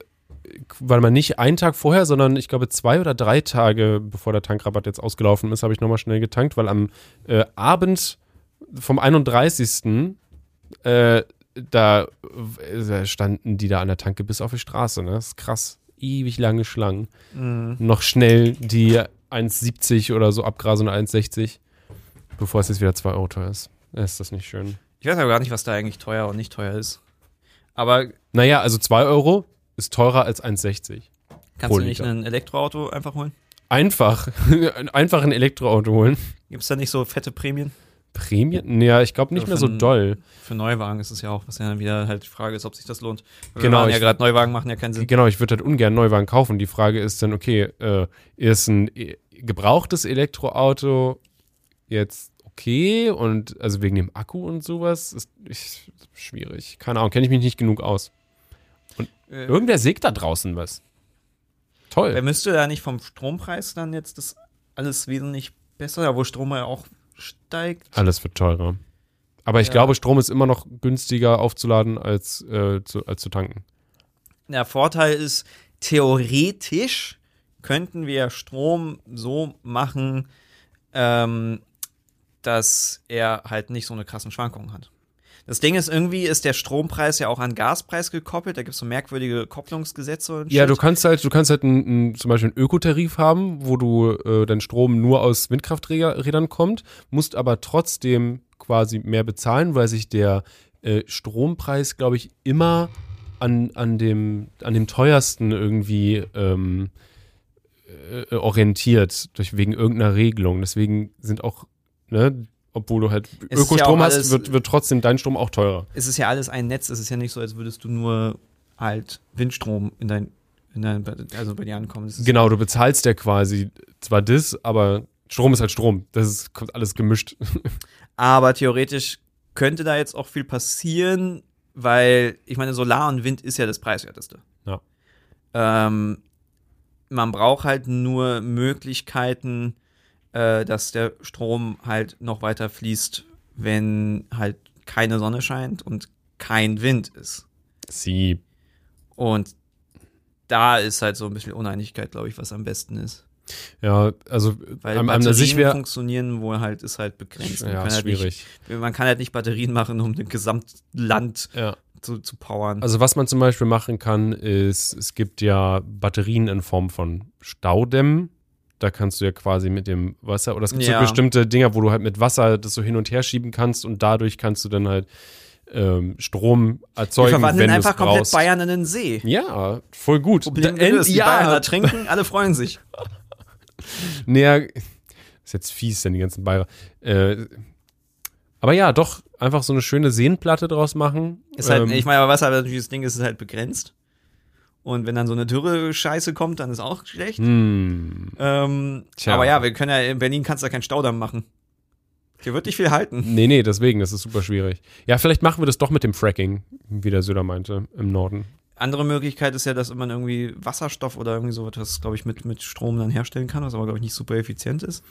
warte mal, nicht einen Tag vorher, sondern ich glaube zwei oder drei Tage, bevor der Tankrabatt jetzt ausgelaufen ist, habe ich nochmal schnell getankt, weil am äh, Abend vom 31. Äh, da äh, standen die da an der Tanke bis auf die Straße, ne? Das ist krass. Ewig lange Schlangen. Mhm. Noch schnell die 1,70 oder so abgrasen oder 1,60, bevor es jetzt wieder 2 Euro teuer ist. Ist das nicht schön? Ich weiß aber gar nicht, was da eigentlich teuer und nicht teuer ist. Aber Naja, also 2 Euro ist teurer als 1,60. kannst du nicht ein Elektroauto einfach holen? Einfach, einfach ein Elektroauto holen. Gibt es da nicht so fette Prämien? Prämien? Ja, ich glaube nicht mehr so doll. Für Neuwagen ist es ja auch, was ja dann wieder halt die Frage ist, ob sich das lohnt. Genau, Wir waren ja gerade Neuwagen machen ja keinen Sinn. Genau, ich würde halt ungern Neuwagen kaufen. Die Frage ist dann, okay, äh, ist ein e- gebrauchtes Elektroauto jetzt okay? Und also wegen dem Akku und sowas ist ich, schwierig. Keine Ahnung, kenne ich mich nicht genug aus. Äh, Irgendwer sägt da draußen was. Toll. Wer müsste da nicht vom Strompreis dann jetzt das alles wesentlich besser, ja, wo Strom ja auch steigt? Alles wird teurer. Aber ich Ja. glaube, Strom ist immer noch günstiger aufzuladen als, äh, zu, als zu tanken. Der Vorteil ist, theoretisch könnten wir Strom so machen, ähm, dass er halt nicht so eine krassen Schwankungen hat. Das Ding ist, irgendwie ist der Strompreis ja auch an Gaspreis gekoppelt. Da gibt es so merkwürdige Kopplungsgesetze und Ja, shit. du kannst halt, du kannst halt einen, zum Beispiel einen Ökotarif haben, wo du äh, dein Strom nur aus Windkrafträdern kommt, musst aber trotzdem quasi mehr bezahlen, weil sich der äh, Strompreis, glaube ich, immer an, an, dem, an dem teuersten irgendwie ähm, äh, orientiert, durch, wegen irgendeiner Regelung. Deswegen sind auch, ne, obwohl du halt ja Ökostrom auch hast, wird, wird trotzdem dein Strom auch teurer. es ist ja alles ein Netz. Es ist ja nicht so, als würdest du nur halt Windstrom in dein, in dein also bei dir ankommen. Genau, du bezahlst ja quasi zwar das, aber Strom ist halt Strom. Das ist, kommt alles gemischt. Aber theoretisch könnte da jetzt auch viel passieren, weil ich meine, Solar und Wind ist ja das preiswerteste. Ja. Ähm, man braucht halt nur Möglichkeiten, äh, dass der Strom halt noch weiter fließt, wenn halt keine Sonne scheint und kein Wind ist. Sie. Und da ist halt so ein bisschen Uneinigkeit, glaube ich, was am besten ist. Ja, also Weil am, an Batterien sich wäre funktionieren wohl halt, ist halt begrenzt. Man ja, kann halt nicht schwierig. man kann halt nicht Batterien machen, um das Gesamtland Ja. zu, zu powern. Also was man zum Beispiel machen kann, ist, es gibt ja Batterien in Form von Staudämmen. Da kannst du ja quasi mit dem Wasser, oder es gibt Ja. so bestimmte Dinger, wo du halt mit Wasser das so hin und her schieben kannst und dadurch kannst du dann halt ähm, Strom Wir erzeugen, verwandeln wenn einfach komplett brauchst. Bayern in den See. Ja, voll gut. Problem Da- gelöst. Die Bayern ja, ertrinken, alle freuen sich. Naja, ist jetzt fies, denn die ganzen Bayer. Äh, aber ja, doch, einfach so eine schöne Seenplatte draus machen. Ist halt, Ähm, ich meine, aber was halt natürlich das Ding ist, ist halt begrenzt. Und wenn dann so eine Dürre-Scheiße kommt, dann ist auch schlecht. hm, Ähm, Tja. aber ja, wir können ja, in Berlin kannst du ja keinen Staudamm machen. Hier wird nicht viel halten. nee, nee, deswegen, das ist super schwierig. Ja, vielleicht machen wir das doch mit dem Fracking, wie der Söder meinte, im Norden. Andere Möglichkeit ist ja, dass man irgendwie Wasserstoff oder irgendwie so etwas, glaube ich, mit, mit Strom dann herstellen kann, was aber, glaube ich, nicht super effizient ist.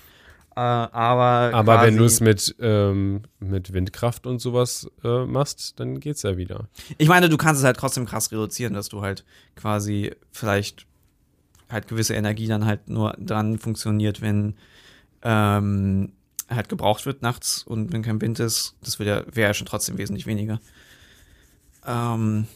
Äh, aber Aber wenn du es mit, ähm, mit Windkraft und sowas äh, machst, dann geht's ja wieder. Ich meine, du kannst es halt trotzdem krass reduzieren, dass du halt quasi vielleicht halt gewisse Energie dann halt nur dran funktioniert, wenn ähm, halt gebraucht wird nachts und wenn kein Wind ist. Das wäre ja, wär ja schon trotzdem wesentlich weniger. Ähm,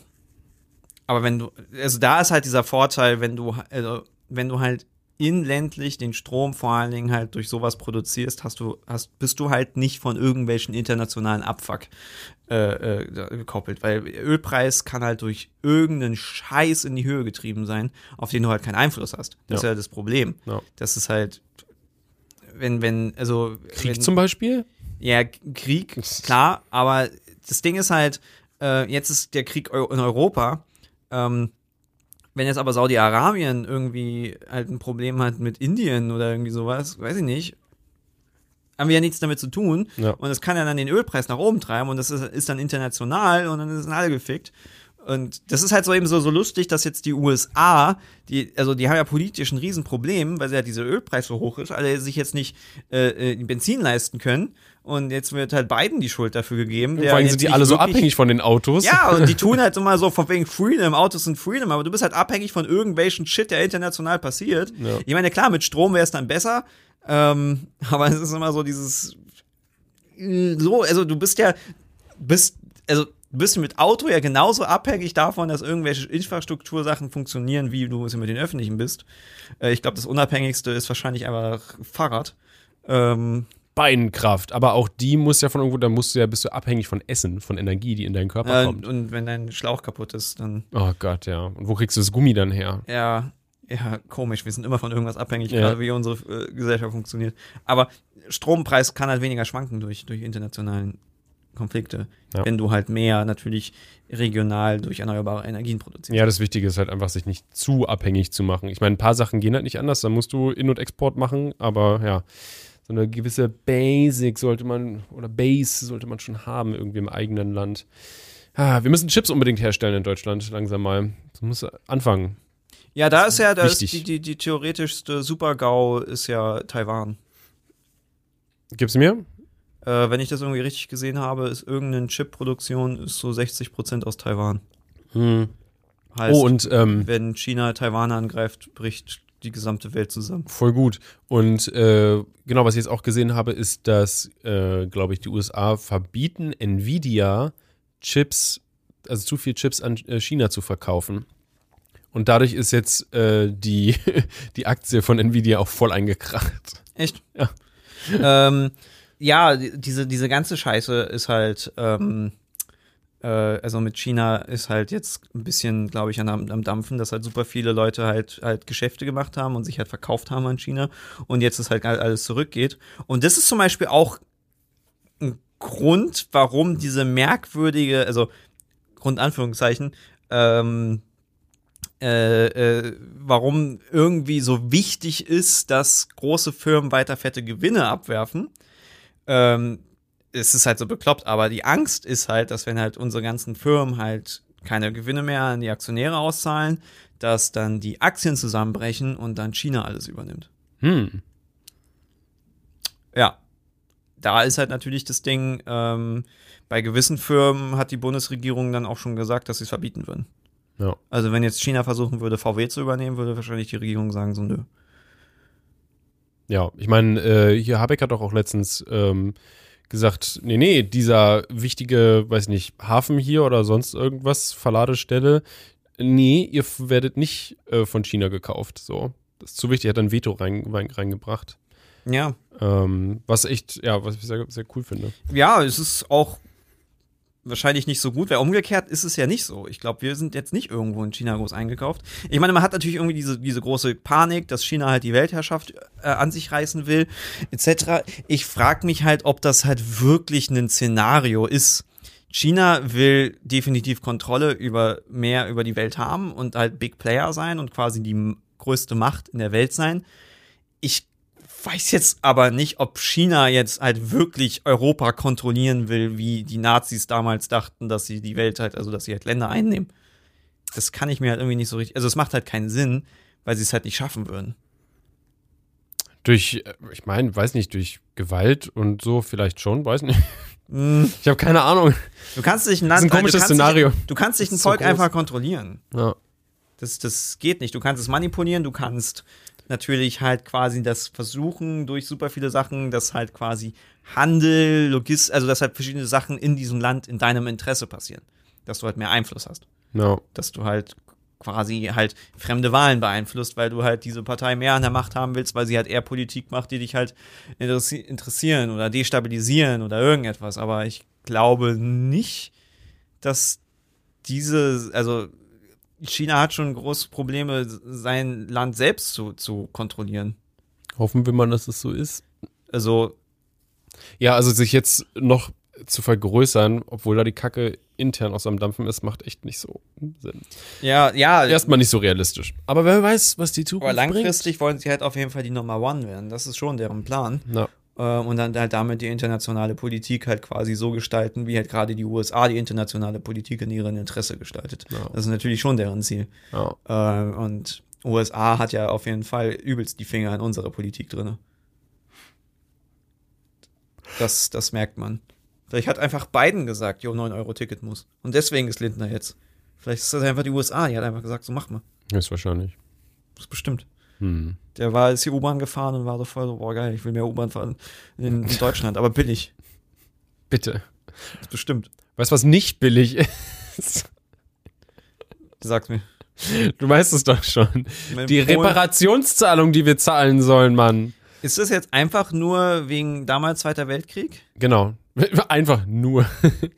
aber wenn du, also da ist halt dieser Vorteil, wenn du, also wenn du halt inländlich den Strom vor allen Dingen halt durch sowas produzierst, hast du, hast, bist du halt nicht von irgendwelchen internationalen Abfuck äh, äh, gekoppelt, weil Ölpreis kann halt durch irgendeinen Scheiß in die Höhe getrieben sein, auf den du halt keinen Einfluss hast. Das ist Ja. ja das Problem. Ja. Das ist halt, wenn, wenn, also Krieg wenn, zum Beispiel? ja, Krieg, klar, aber das Ding ist halt, äh, jetzt ist der Krieg in Europa. Ähm, wenn jetzt aber Saudi-Arabien irgendwie halt ein Problem hat mit Indien oder irgendwie sowas, weiß ich nicht. haben wir ja nichts damit zu tun. Ja. Und das kann ja dann den Ölpreis nach oben treiben und das ist, ist dann international und dann sind alle gefickt. Und das ist halt so eben so, so lustig, dass jetzt die USA, die, also die haben ja politisch ein Riesenproblem, weil ja dieser Ölpreis so hoch ist, alle sich jetzt nicht äh, äh, Benzin leisten können. Und jetzt wird halt Biden die Schuld dafür gegeben. Vor allem sind die alle so abhängig von den Autos. Ja, und die tun halt immer so von wegen Freedom, Autos sind Freedom, aber du bist halt abhängig von irgendwelchen Shit, der international passiert. Ja. Ich meine, klar, mit Strom wäre es dann besser, ähm, aber es ist immer so dieses äh, so, also du bist ja, bist, also du bist mit Auto ja genauso abhängig davon, dass irgendwelche Infrastruktursachen funktionieren, wie du es mit den öffentlichen bist. Äh, ich glaube, das Unabhängigste ist wahrscheinlich einfach Fahrrad. Ähm, Beinkraft. Aber auch die muss ja von irgendwo, da musst du ja, bist du abhängig von Essen, von Energie, die in deinen Körper äh, kommt. und wenn dein Schlauch kaputt ist, dann Oh Gott, ja. Und wo kriegst du das Gummi dann her? Ja, ja, komisch. Wir sind immer von irgendwas abhängig, Ja. gerade wie unsere äh, Gesellschaft funktioniert. Aber Strompreis kann halt weniger schwanken durch, durch internationalen Konflikte, Ja. wenn du halt mehr natürlich regional durch erneuerbare Energien produzierst. Ja, das Wichtige ist halt einfach, sich nicht zu abhängig zu machen. Ich meine, ein paar Sachen gehen halt nicht anders, da musst du In- und Export machen, aber ja, so eine gewisse Basic sollte man, oder Base sollte man schon haben, irgendwie im eigenen Land. Ah, wir müssen Chips unbedingt herstellen in Deutschland, langsam mal. Das muss anfangen. Ja, da ist ja, da ist die, die, die theoretischste Super-GAU ist ja Taiwan. Gib's mir? Äh, wenn ich das irgendwie richtig gesehen habe, ist irgendeine Chip-Produktion ist so 60% aus Taiwan. Hm. Heißt, Oh, und ähm, wenn China Taiwan angreift, bricht die gesamte Welt zusammen. Voll gut. Und äh, genau, was ich jetzt auch gesehen habe, ist, dass, äh, glaube ich, die USA verbieten, Nvidia Chips, also zu viel Chips an äh, China zu verkaufen. Und dadurch ist jetzt äh, die, die Aktie von Nvidia auch voll eingekracht. Echt? Ja. ähm, ja, die- diese, diese ganze Scheiße ist halt, ähm, äh, also mit China ist halt jetzt ein bisschen, glaube ich, am am Dampfen, dass halt super viele Leute halt, halt Geschäfte gemacht haben und sich halt verkauft haben an China und jetzt ist halt alles zurückgeht. Und das ist zum Beispiel auch ein Grund, warum diese merkwürdige, also Grund Anführungszeichen, ähm, äh, äh, warum irgendwie so wichtig ist, dass große Firmen weiter fette Gewinne abwerfen. Ähm, es ist halt so bekloppt, aber die Angst ist halt, dass wenn halt unsere ganzen Firmen halt keine Gewinne mehr an die Aktionäre auszahlen, dass dann die Aktien zusammenbrechen und dann China alles übernimmt. Hm. Ja. Da ist halt natürlich das Ding, ähm, bei gewissen Firmen hat die Bundesregierung dann auch schon gesagt, dass sie es verbieten würden. Ja. Also wenn jetzt China versuchen würde, VW zu übernehmen, würde wahrscheinlich die Regierung sagen, so nö. Ja, ich meine, äh, hier Habeck hat doch auch letztens ähm, gesagt, nee, nee, dieser wichtige, weiß nicht, Hafen hier oder sonst irgendwas, Verladestelle, nee, ihr werdet nicht äh, von China gekauft. So. Das ist zu wichtig, hat ein Veto rein, rein, reingebracht. Ja. Ähm, was echt, ja, was ich sehr, sehr cool finde. Ja, es ist auch wahrscheinlich nicht so gut, weil umgekehrt ist es ja nicht so. Ich glaube, wir sind jetzt nicht irgendwo in China groß eingekauft. Ich meine, man hat natürlich irgendwie diese, diese große Panik, dass China halt die Weltherrschaft äh, an sich reißen will, etc. Ich frage mich halt, ob das halt wirklich ein Szenario ist. China will definitiv Kontrolle über mehr über die Welt haben und halt Big Player sein und quasi die größte Macht in der Welt sein. Ich weiß jetzt aber nicht, ob China jetzt halt wirklich Europa kontrollieren will, wie die Nazis damals dachten, dass sie die Welt halt, also dass sie halt Länder einnehmen. Das kann ich mir halt irgendwie nicht so richtig, also es macht halt keinen Sinn, weil sie es halt nicht schaffen würden. Durch, ich meine, weiß nicht, durch Gewalt und so vielleicht schon, weiß nicht. Mm, Ich habe keine Ahnung. Du kannst dich ein Das Land, ist ein komisches du Szenario. Dich, du kannst dich ein so Volk groß. einfach kontrollieren. Ja. Das, das geht nicht. Du kannst es manipulieren, du kannst natürlich halt quasi das versuchen durch super viele Sachen, dass halt quasi Handel, Logist, also dass halt verschiedene Sachen in diesem Land in deinem Interesse passieren. Dass du halt mehr Einfluss hast. Ja. Dass du halt quasi halt fremde Wahlen beeinflusst, weil du halt diese Partei mehr an der Macht haben willst, weil sie halt eher Politik macht, die dich halt interessi interessieren oder destabilisieren oder irgendetwas. Aber ich glaube nicht, dass diese, also China hat schon große Probleme, sein Land selbst zu, zu kontrollieren. Hoffen wir mal, dass es so ist. Also, Ja, also sich jetzt noch zu vergrößern, obwohl da die Kacke intern aus am Dampfen ist, macht echt nicht so Sinn. ja, ja, Erstmal nicht so realistisch. Aber wer weiß, was die Zukunft aber langfristig wollen sie halt auf jeden Fall die Nummer One werden. Das ist schon deren Plan. bringt. Na, äh, und dann halt damit die internationale Politik halt quasi so gestalten, wie halt gerade die USA die internationale Politik in ihrem Interesse gestaltet. Ja. Das ist natürlich schon deren Ziel. Ja. Äh, und USA hat ja auf jeden Fall übelst die Finger in unserer Politik drin. Das, das merkt man. Vielleicht hat einfach Biden gesagt, jo, 9-Euro-Ticket muss. Und deswegen ist Lindner jetzt. Vielleicht ist das einfach die USA, die hat einfach gesagt, so mach mal. Ist wahrscheinlich. Das ist bestimmt. Hm. Der war ist die U-Bahn gefahren und war so voll so, boah geil, ich will mehr U-Bahn fahren in, in Deutschland, aber billig. Bitte. Das bestimmt. Weißt du, was nicht billig ist? Sag's mir. Du weißt es doch schon. In Die Polen- Reparationszahlung, die wir zahlen sollen, Mann. Ist das jetzt einfach nur wegen damals Zweiter Weltkrieg? Genau. Einfach nur.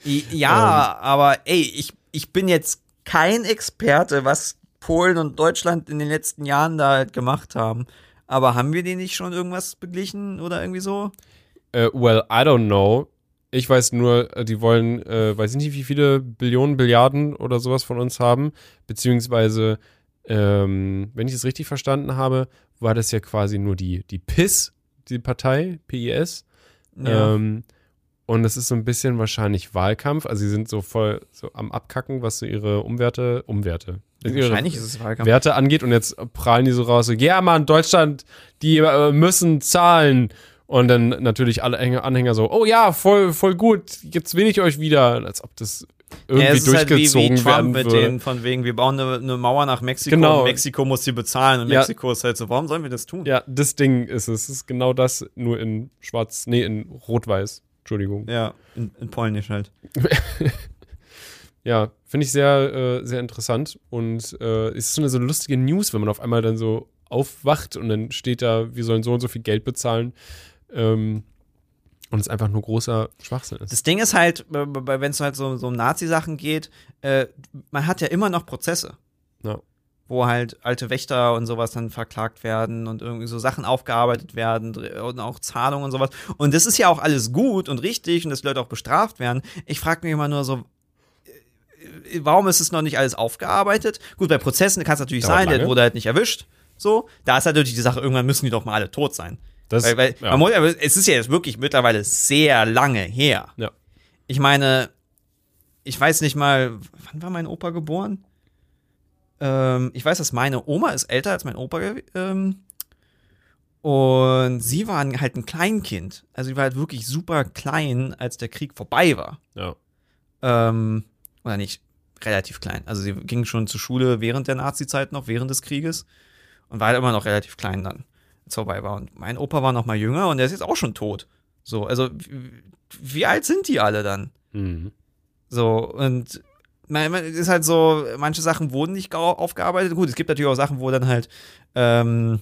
Ja, aber ey, ich, ich bin jetzt kein Experte, was Polen und Deutschland in den letzten Jahren da halt gemacht haben. Aber haben wir denen nicht schon irgendwas beglichen oder irgendwie so? Äh, well, I don't know. Ich weiß nur, äh, die wollen, äh, weiß ich nicht, wie viele Billionen, Billiarden oder sowas von uns haben. Beziehungsweise, ähm, wenn ich es richtig verstanden habe, war das ja quasi nur die, die PIS, die Partei, PIS. Ähm, und es ist so ein bisschen wahrscheinlich Wahlkampf. Also sie sind so voll so am Abkacken, was so ihre Umwerte, Umwerte, Wahrscheinlich ist es Wahlkampf. Werte angeht. Und jetzt prallen die so raus, so, ja Mann, Deutschland, die äh, müssen zahlen. Und dann natürlich alle Anhänger- so, oh ja, voll, voll gut, jetzt will ich euch wieder. Als ob das irgendwie ja, es ist halt wie, durchgezogen wie werden Trump mit denen von wegen, wir bauen eine, eine Mauer nach Mexiko Genau. und Mexiko muss sie bezahlen und Ja. Mexiko ist halt so, warum sollen wir das tun? Ja, das Ding ist es. Es ist genau das, nur in schwarz, nee, in rot-weiß. Entschuldigung. Ja, in, in Polnisch halt. Ja, finde ich sehr, äh, sehr interessant. Und äh, es ist so eine, so eine lustige News, wenn man auf einmal dann so aufwacht und dann steht da, wir sollen so und so viel Geld bezahlen. Ähm, und es einfach nur großer Schwachsinn ist. Das Ding ist halt, wenn es halt so, so um Nazi-Sachen geht, äh, man hat ja immer noch Prozesse. Ja. Wo halt alte Wächter und sowas dann verklagt werden und irgendwie so Sachen aufgearbeitet werden und auch Zahlungen und sowas. Und das ist ja auch alles gut und richtig und dass Leute auch bestraft werden. Ich frage mich immer nur so, warum ist es noch nicht alles aufgearbeitet? Gut, bei Prozessen kann es natürlich Dauert sein, der lange. wurde halt nicht erwischt. So, da ist halt natürlich die Sache, irgendwann müssen die doch mal alle tot sein. Das, Weil, weil ja. muss, es ist ja jetzt wirklich mittlerweile sehr lange her. Ja. Ich meine, ich weiß nicht mal, wann war mein Opa geboren? Ähm, ich weiß, dass meine Oma ist älter als mein Opa. Ähm, und sie war halt ein Kleinkind. Also sie war halt wirklich super klein, als der Krieg vorbei war. ja. Ähm, oder nicht, relativ klein. Also sie ging schon zur Schule während der Nazi-Zeit noch, während des Krieges. Und war halt immer noch relativ klein dann, als vorbei war. Und mein Opa war noch mal jünger und der ist jetzt auch schon tot. So, also wie, alt sind die alle dann? Mhm. So, und man, man, es ist halt so, manche Sachen wurden nicht aufgearbeitet. Gut, es gibt natürlich auch Sachen, wo dann halt ähm,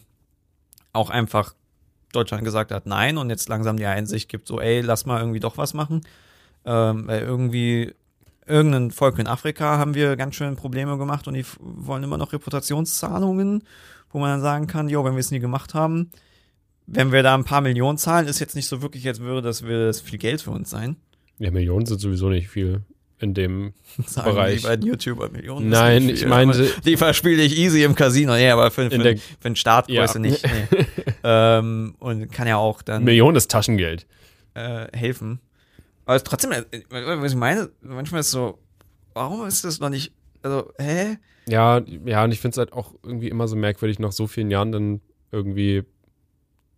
auch einfach Deutschland gesagt hat, nein, und jetzt langsam die Einsicht gibt, so, ey, lass mal irgendwie doch was machen. Ähm, weil irgendwie irgendein Volk in Afrika haben wir ganz schön Probleme gemacht und die wollen immer noch Reputationszahlungen, wo man dann sagen kann, jo, wenn wir es nie gemacht haben, wenn wir da ein paar Millionen zahlen, ist jetzt nicht so wirklich, als würde das, würde das viel Geld für uns sein. ja, Millionen sind sowieso nicht viel in dem Sagen Bereich. die beiden YouTuber Millionen. ist Nein, ich viel. meinte- Die verspiele ich easy im Casino, ja, aber für, für, der- für den Start Ja. nicht. Nee. ähm, und kann ja auch dann Millionen ist Taschengeld. äh, helfen. Aber es trotzdem, äh, was ich meine, manchmal ist so, warum ist das noch nicht, also, hä? Ja, ja, und ich finde es halt auch irgendwie immer so merkwürdig, nach so vielen Jahren dann irgendwie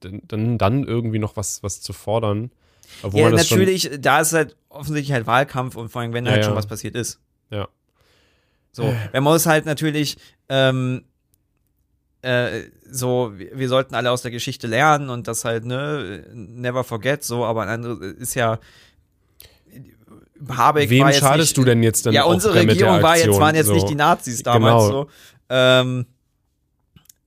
dann, dann, irgendwie noch was, was zu fordern. Obwohl ja, natürlich, da ist halt offensichtlich halt Wahlkampf und vor allem, wenn Ja, halt schon ja. was passiert ist. Ja. So, man muss halt natürlich, ähm, äh, so, wir, wir sollten alle aus der Geschichte lernen und das halt, ne, never forget, so, aber ein anderes ist ja, Habeck wem schadest nicht, du denn jetzt dann Ja, unsere Regierung war jetzt, waren jetzt so. nicht die Nazis damals Genau. so. Ähm,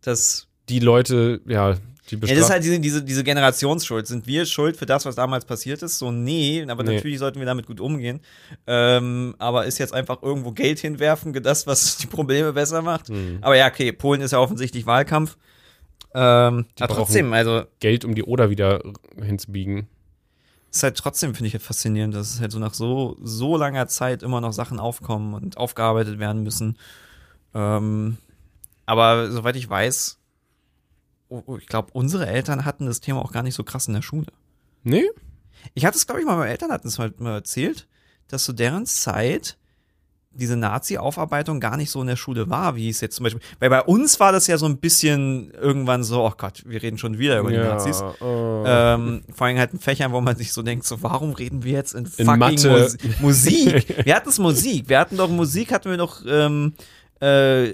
das, Die Leute, ja, die ja, das ist halt diese, diese, diese Generationsschuld. Sind wir schuld für das, was damals passiert ist? So, nee, aber Nee. natürlich sollten wir damit gut umgehen. Ähm, aber ist jetzt einfach irgendwo Geld hinwerfen, das, was die Probleme besser macht? Mhm. Aber ja, okay, Polen ist ja offensichtlich Wahlkampf. Ähm, aber trotzdem, also, Geld, um die Oder wieder hinzubiegen. Ist halt trotzdem, finde ich, halt faszinierend, dass es halt so nach so, so langer Zeit immer noch Sachen aufkommen und aufgearbeitet werden müssen. Ähm, aber soweit ich weiß, oh, oh, ich glaube, unsere Eltern hatten das Thema auch gar nicht so krass in der Schule. Nee? Ich hatte es, glaube ich, mal, meine Eltern hatten es mal, mal erzählt, dass zu deren Zeit diese Nazi-Aufarbeitung gar nicht so in der Schule war, wie es jetzt zum Beispiel. Weil bei uns war das ja so ein bisschen irgendwann so, oh Gott, wir reden schon wieder über die Nazis. äh, Ähm, vor allem halt in Fächern, wo man sich so denkt, so warum reden wir jetzt in In fucking Mathe. Mus Musik? Wir hatten es Musik. Wir hatten doch Musik, hatten wir doch ähm, äh,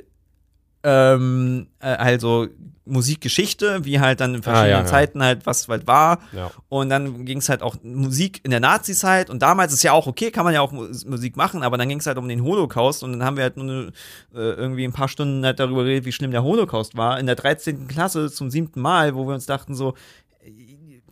ähm, äh, also Musikgeschichte, wie halt dann in verschiedenen Ah, ja, ja. Zeiten halt was halt war. ja. Und dann ging es halt auch Musik in der Nazi-Zeit. Und damals ist ja auch okay, kann man ja auch Mu- Musik machen, aber dann ging es halt um den Holocaust. Und dann haben wir halt nur äh, irgendwie ein paar Stunden halt darüber geredet, wie schlimm der Holocaust war. In der 13. Klasse zum siebten Mal, wo wir uns dachten so,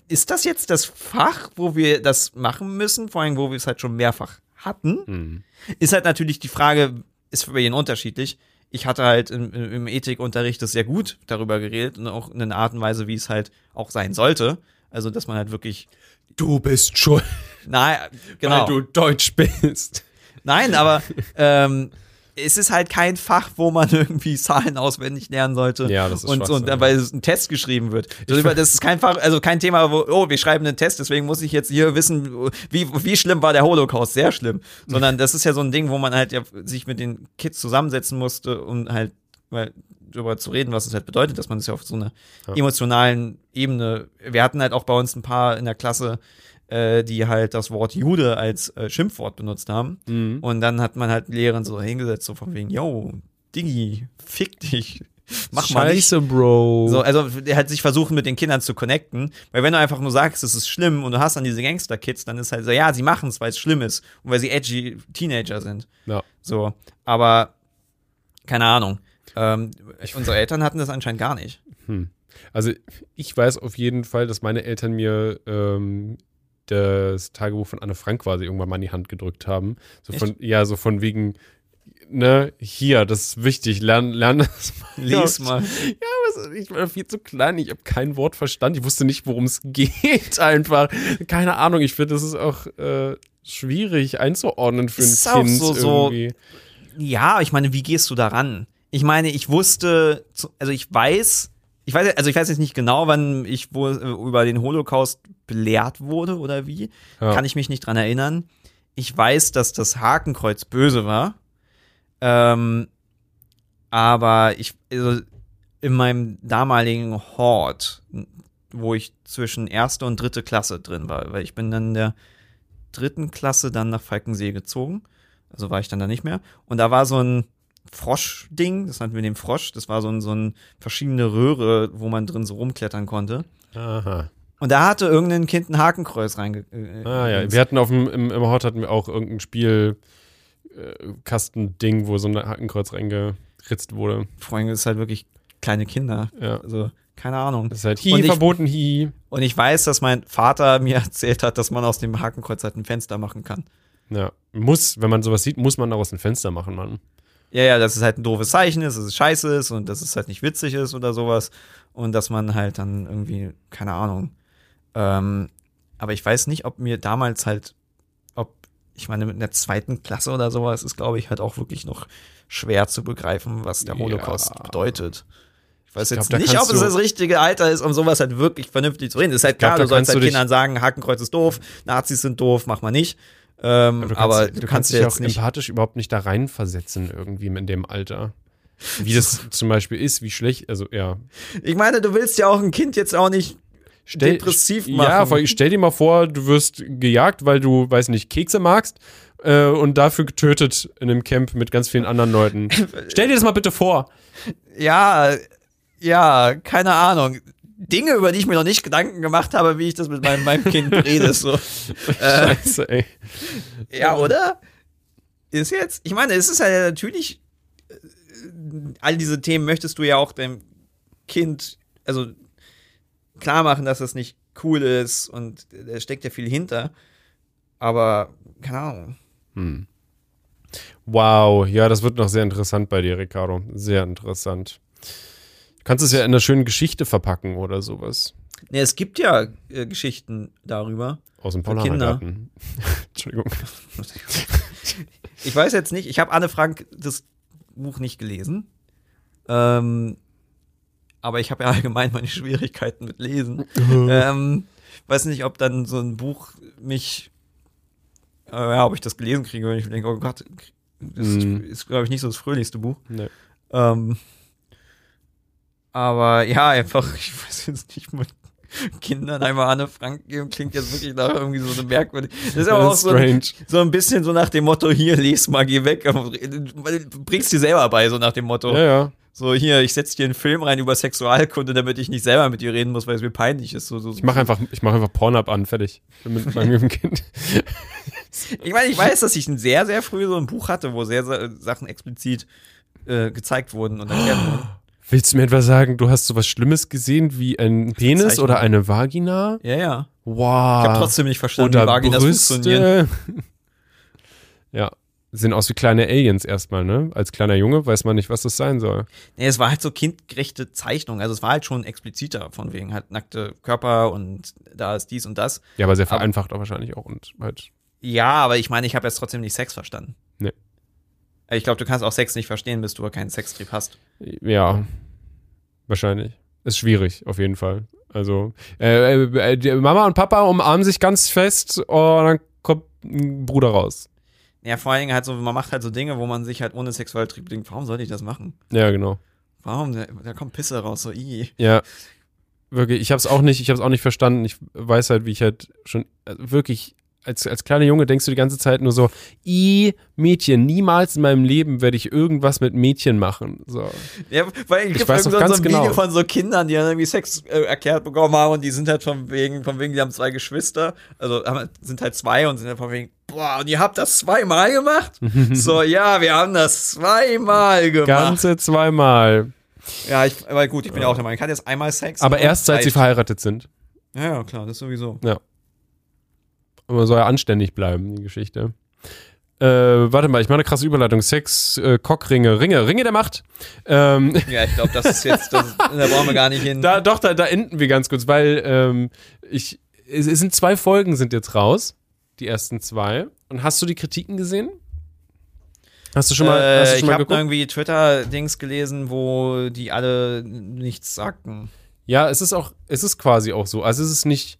ist das jetzt das Fach, wo wir das machen müssen? Vor allem, wo wir es halt schon mehrfach hatten. Hm. Ist halt natürlich die Frage, ist für jeden unterschiedlich. Ich hatte halt im, im Ethikunterricht das sehr gut darüber geredet und auch in einer Art und Weise, wie es halt auch sein sollte. Also, dass man halt wirklich, Du bist schuld, na, genau. weil du Deutsch bist. Nein, aber ähm, es ist halt kein Fach, wo man irgendwie Zahlen auswendig lernen sollte. Ja, das ist und, und Schwachsinn. weil es ein Test geschrieben wird. Das ist kein Fach, also kein Thema, wo, oh, wir schreiben einen Test, deswegen muss ich jetzt hier wissen, wie, wie schlimm war der Holocaust? Sehr schlimm. Sondern das ist ja so ein Ding, wo man halt ja sich mit den Kids zusammensetzen musste, um halt weil, darüber zu reden, was es halt bedeutet, dass man es ja auf so einer Ja. emotionalen Ebene. Wir hatten halt auch bei uns ein paar in der Klasse, äh, die halt das Wort Jude als äh, Schimpfwort benutzt haben. Mhm. Und dann hat man halt Lehrern so hingesetzt, so von wegen, yo, Diggi, fick dich. Mach mal nicht. Scheiße, Bro. So, also der hat sich versucht, mit den Kindern zu connecten. Weil wenn du einfach nur sagst, es ist schlimm und du hast dann diese Gangster-Kids, dann ist halt so, ja, sie machen es, weil es schlimm ist und weil sie edgy Teenager sind. ja. So, aber keine Ahnung. Ähm, unsere Eltern hatten das anscheinend gar nicht. Hm. Also ich weiß auf jeden Fall, dass meine Eltern mir ähm, das Tagebuch von Anne Frank quasi irgendwann mal in die Hand gedrückt haben. So von, ja, so von wegen, ne, hier, das ist wichtig, lern, lern das mal. Lies mal. Ja, aber ich war viel zu klein, ich habe kein Wort verstanden, ich wusste nicht, worum es geht einfach. Keine Ahnung, ich finde, das ist auch äh, schwierig einzuordnen für ein Ist auch Kind so- so- irgendwie. Ja, ich meine, wie gehst du daran? Ich meine, ich wusste, also ich weiß, ich weiß, also ich weiß jetzt nicht genau, wann ich wo, äh, über den Holocaust belehrt wurde oder wie. Ja. Kann ich mich nicht dran erinnern. Ich weiß, dass das Hakenkreuz böse war. Ähm, aber ich, also in meinem damaligen Hort, wo ich zwischen erste und dritte Klasse drin war, weil ich bin dann in der dritten Klasse dann nach Falkensee gezogen. Also war ich dann da nicht mehr. Und da war so ein Frosch-Ding, das nannten wir den Frosch. Das war so ein, so ein verschiedene Röhre, wo man drin so rumklettern konnte. Aha. Und da hatte irgendein Kind ein Hakenkreuz reinge. Äh, Ah ja, wir hatten auf dem, im, im Hort hatten wir auch irgendein Spiel, äh, Kastending, wo so ein Hakenkreuz reingeritzt wurde. Freunde, das ist halt wirklich kleine Kinder. Ja. Also, keine Ahnung. Das ist halt Und hi, ich- verboten, hi. Und ich weiß, dass mein Vater mir erzählt hat, dass man aus dem Hakenkreuz halt ein Fenster machen kann. Ja. Muss, wenn man sowas sieht, muss man daraus ein Fenster machen, Mann. Ja, ja, dass es halt ein doofes Zeichen ist, dass es scheiße ist und dass es halt nicht witzig ist oder sowas. Und dass man halt dann irgendwie, keine Ahnung. Ähm, aber ich weiß nicht, ob mir damals halt, ob, ich meine, mit einer zweiten Klasse oder sowas ist, glaube ich, halt auch wirklich noch schwer zu begreifen, was der Ja. Holocaust bedeutet. Ich weiß Ich jetzt glaub, da nicht, ob es das richtige Alter ist, um sowas halt wirklich vernünftig zu reden. Das ist halt glaub, klar, du sollst halt Kindern sagen, Hakenkreuz ist doof, Nazis sind doof, mach mal nicht. Ähm, aber du kannst, dich dir auch jetzt nicht empathisch überhaupt nicht da reinversetzen, irgendwie in dem Alter. Wie das zum Beispiel ist, wie schlecht, also ja. Ich meine, du willst ja auch ein Kind jetzt auch nicht Stell, depressiv Ja, machen. vor- stell dir mal vor, du wirst gejagt, weil du, weiß nicht, Kekse magst äh, und dafür getötet in einem Camp mit ganz vielen anderen Leuten. stell dir das mal bitte vor. ja, ja, keine Ahnung. Dinge, über die ich mir noch nicht Gedanken gemacht habe, wie ich das mit meinem, meinem Kind rede. So. Äh, Scheiße, ey. ja, oder? Ist jetzt, ich meine, es ist ja natürlich, äh, all diese Themen möchtest du ja auch deinem Kind, also klar machen, dass das nicht cool ist und da steckt ja viel hinter. Aber, keine Ahnung. Hm. Wow, ja, das wird noch sehr interessant bei dir, Ricardo. Sehr interessant. Du kannst es ja in einer schönen Geschichte verpacken oder sowas. Ne, es gibt ja äh, Geschichten darüber. Aus dem. Paulanergarten. Entschuldigung. Ich weiß jetzt nicht, ich habe Anne Frank das Buch nicht gelesen. Ähm, aber ich habe ja allgemein meine Schwierigkeiten mit Lesen. ähm, weiß nicht, ob dann so ein Buch mich, äh, ja, ob ich das gelesen kriege, wenn ich denke, oh Gott, das Mm. ist, glaube ich, nicht so das fröhlichste Buch. Nee. Ähm, aber ja, einfach, ich weiß jetzt nicht, mit Kindern einmal Anne Frank geben, klingt jetzt wirklich nach irgendwie so eine merkwürdig. Das ist aber auch so, so ein bisschen so nach dem Motto, hier, les mal, geh weg. Du bringst dir selber bei, so nach dem Motto. Ja, ja. So, hier, ich setze dir einen Film rein über Sexualkunde, damit ich nicht selber mit dir reden muss, weil es mir peinlich ist. So, so. Ich mache einfach, ich mach einfach Pornhub an, fertig. Mit meinem Kind. Ich meine, ich weiß, dass ich ein sehr, sehr früh so ein Buch hatte, wo sehr, sehr Sachen explizit äh, gezeigt wurden und erklärt wurden. Willst du mir etwa sagen, du hast sowas Schlimmes gesehen wie ein Penis oder eine Vagina? Ja, ja. Wow. Ich habe trotzdem nicht verstanden, oder wie Vaginas funktionieren. Brüste. ja. Sehen aus wie kleine Aliens erstmal, ne? Als kleiner Junge weiß man nicht, was das sein soll. Nee, es war halt so kindgerechte Zeichnung. Also es war halt schon expliziter, von wegen halt nackte Körper und da ist dies und das. Ja, aber sehr Aber- vereinfacht auch wahrscheinlich auch und halt. Ja, aber ich meine, ich habe jetzt trotzdem nicht Sex verstanden. Nee. Ich glaube, du kannst auch Sex nicht verstehen, bis du keinen Sextrieb hast. Ja. Wahrscheinlich. Ist schwierig, auf jeden Fall. Also, äh, äh, Mama und Papa umarmen sich ganz fest und dann kommt ein Bruder raus. Ja, vor allen Dingen halt so, man macht halt so Dinge, wo man sich halt ohne Sexualtrieb denkt, warum sollte ich das machen? Ja, genau. Warum? Da, da kommt Pisse raus, so i. Ja. Wirklich, ich habe es auch nicht, ich habe es auch nicht verstanden. Ich weiß halt, wie ich halt schon äh, wirklich als, als kleiner Junge denkst du die ganze Zeit nur so, i Mädchen, niemals in meinem Leben werde ich irgendwas mit Mädchen machen. So. Ja, weil Ich gibt weiß noch so ganz ein Video genau. von so Kindern, die dann irgendwie Sex äh, erklärt bekommen haben und die sind halt von wegen, von wegen, die haben zwei Geschwister, also haben, sind halt zwei und sind halt von wegen, boah, und ihr habt das zweimal gemacht? so, ja, wir haben das zweimal gemacht. Ganze zweimal. ja, ich, aber gut, ich bin ja auch der Meinung, ich hatte jetzt einmal Sex. Aber erst seit sie verheiratet sind. Ja, ja, klar, das sowieso. Und man soll ja anständig bleiben, die Geschichte. Äh, warte mal, ich mache eine krasse Überleitung. Sex, äh, Cockringe, Ringe, Ringe der Macht. Ähm, Ja, ich glaube, das ist jetzt, das, da brauchen wir gar nicht hin. Da, doch, da, da enden wir ganz kurz, weil ähm, ich, es, es sind zwei Folgen sind jetzt raus, die ersten zwei. Und hast du die Kritiken gesehen? Hast du schon mal, äh, hast du ich schon mal habe irgendwie Twitter-Dings gelesen, wo die alle nichts sagten. Ja, es ist auch, es ist quasi auch so. Also es ist nicht,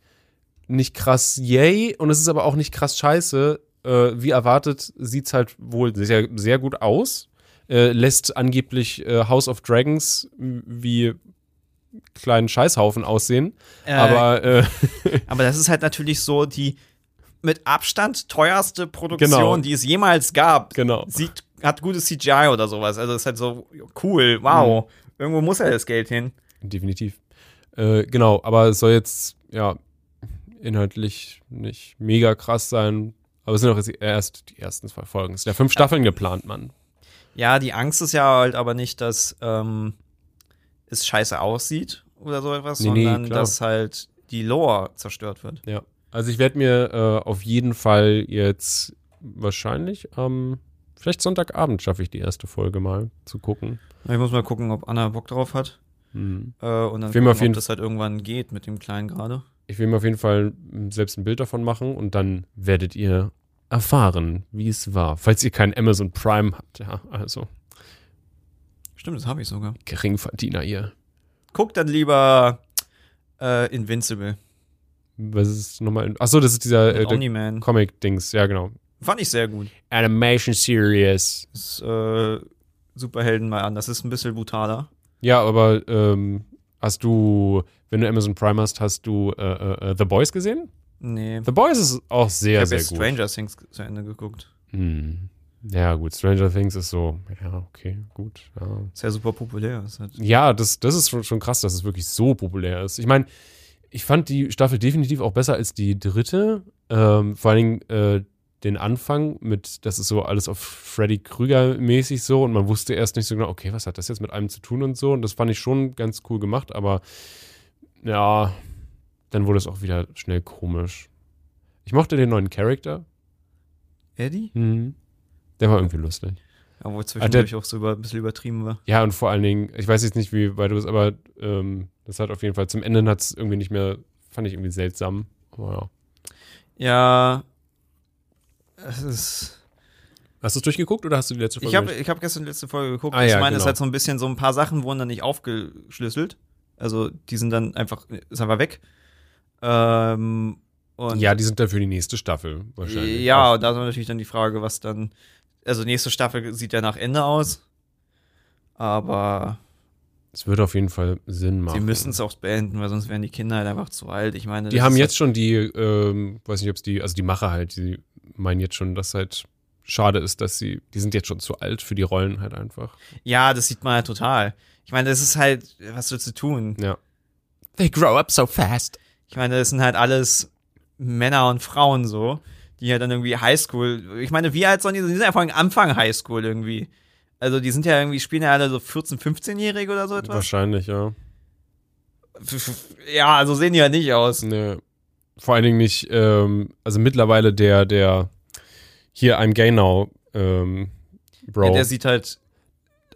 nicht krass yay und es ist aber auch nicht krass scheiße. Äh, wie erwartet sieht's halt wohl sehr, sehr gut aus. Äh, lässt angeblich äh, House of Dragons wie kleinen Scheißhaufen aussehen. Äh, aber äh, Aber das ist halt natürlich so die mit Abstand teuerste Produktion, Genau. die es jemals gab. genau. Sieht, hat gutes CGI oder sowas. Also ist halt so cool, wow. Mhm. Irgendwo muss ja das Geld hin. Definitiv. Äh, genau, aber es soll jetzt, ja, inhaltlich nicht mega krass sein. Aber es sind auch jetzt erst die ersten zwei Folgen. Es sind ja fünf Staffeln geplant, Mann. Ja, die Angst ist ja halt aber nicht, dass ähm, es scheiße aussieht oder so etwas, Nee, nee, sondern klar. dass halt die Lore zerstört wird. Ja. Also ich werde mir äh, auf jeden Fall jetzt wahrscheinlich am, vielleicht Sonntagabend schaffe ich die erste Folge mal zu gucken. Ich muss mal gucken, ob Anna Bock drauf hat. Hm. Äh, und dann gucken, auf jeden ob das halt irgendwann geht mit dem Kleinen gerade. Ich will mir auf jeden Fall selbst ein Bild davon machen und dann werdet ihr erfahren, wie es war. Falls ihr kein Amazon Prime habt, ja, also Stimmt, das habe ich sogar. Geringverdiener ihr. Guck dann lieber äh, Invincible. Was ist nochmal? Achso, das ist dieser äh. Comic-Dings, ja genau. Fand ich sehr gut. Animation Series. Das äh, Superhelden mal an. Das ist ein bisschen brutaler. Ja, aber ähm, hast du, wenn du Amazon Prime hast, hast du äh, äh, äh, The Boys gesehen? Nee. The Boys ist auch ich sehr, habe sehr jetzt gut. Stranger Things zu Ende geguckt. Hm. Ja, gut, Stranger Things ist so, ja, okay, gut. Ja, Ist ja super populär. Ist halt ja das, das ist schon, schon krass, dass es wirklich so populär ist. Ich meine, ich fand die Staffel definitiv auch besser als die dritte. Ähm, vor allen Dingen äh, den Anfang mit, das ist so alles auf Freddy Krüger mäßig so und man wusste erst nicht so genau, okay, was hat das jetzt mit einem zu tun und so. Und das fand ich schon ganz cool gemacht, aber ja, dann wurde es auch wieder schnell komisch. Ich mochte den neuen Charakter. Eddie? Mhm. Der war irgendwie lustig. Obwohl Ah, zwischendurch auch so über, ein bisschen übertrieben war. Ja, und vor allen Dingen, ich weiß jetzt nicht, wie weit du bist, aber ähm, das hat auf jeden Fall zum Ende hat es irgendwie nicht mehr, fand ich irgendwie seltsam. Aber ja. Ja. Es ist. Hast du es durchgeguckt oder hast du die letzte Folge? Ich habe hab gestern die letzte Folge geguckt. Ah, ich ja, meine, es genau. ist halt so ein bisschen so ein paar Sachen wurden dann nicht aufgeschlüsselt. Also die sind dann einfach, ist einfach weg. Ähm, Ja, die sind dann für die nächste Staffel wahrscheinlich. Ja, und da ist natürlich dann die Frage, was dann. Also, nächste Staffel sieht ja nach Ende aus. Aber Es würde auf jeden Fall Sinn machen. sie müssen es auch beenden, weil sonst wären die Kinder halt einfach zu alt. Ich meine, Die haben jetzt schon die, ähm, weiß nicht, ob es die, also die Macher halt, die meinen jetzt schon, dass halt schade ist, dass sie, die sind jetzt schon zu alt für die Rollen halt einfach. Halt, ja, das sieht man halt total. Ich meine, das ist halt, was willst du tun? Ja. They grow up so fast. Ich meine, das sind halt alles Männer und Frauen so, die halt dann irgendwie Highschool. Ich meine, wie alt sollen die? Die sind ja vor allem Anfang Highschool irgendwie. Also die sind ja irgendwie, spielen ja alle so 14-, 15-Jährige oder so etwas. Wahrscheinlich, ja. Ja, so sehen die ja nicht aus. Nee. Vor allen Dingen nicht, ähm, also mittlerweile der, der hier I'm Gay Now, ähm, Bro. Ja, der sieht halt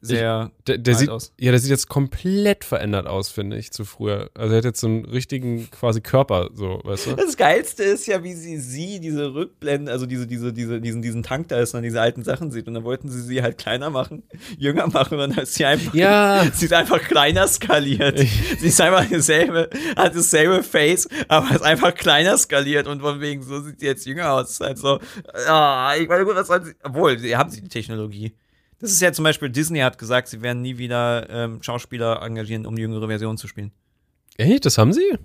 sehr der, der alt sieht, aus. ja, der sieht jetzt komplett verändert aus, finde ich, zu früher. Also er hat jetzt so einen richtigen quasi Körper, so, weißt du? Das Geilste ist ja, wie sie sie, diese Rückblenden, also diese, diese, diese, diesen, diesen Tank da ist und diese alten Sachen sieht. Und dann wollten sie sie halt kleiner machen, jünger machen und dann ist sie einfach, Ja. sie ist einfach kleiner skaliert. sie ist einfach dasselbe, hat dasselbe Face, aber ist einfach kleiner skaliert und von wegen, so sieht sie jetzt jünger aus. Ist halt so, ah, ich meine, gut, was soll sie, obwohl, sie haben sie die Technologie. Das ist ja zum Beispiel, Disney hat gesagt, sie werden nie wieder ähm, Schauspieler engagieren, um die jüngere Version zu spielen. Ey, das haben sie?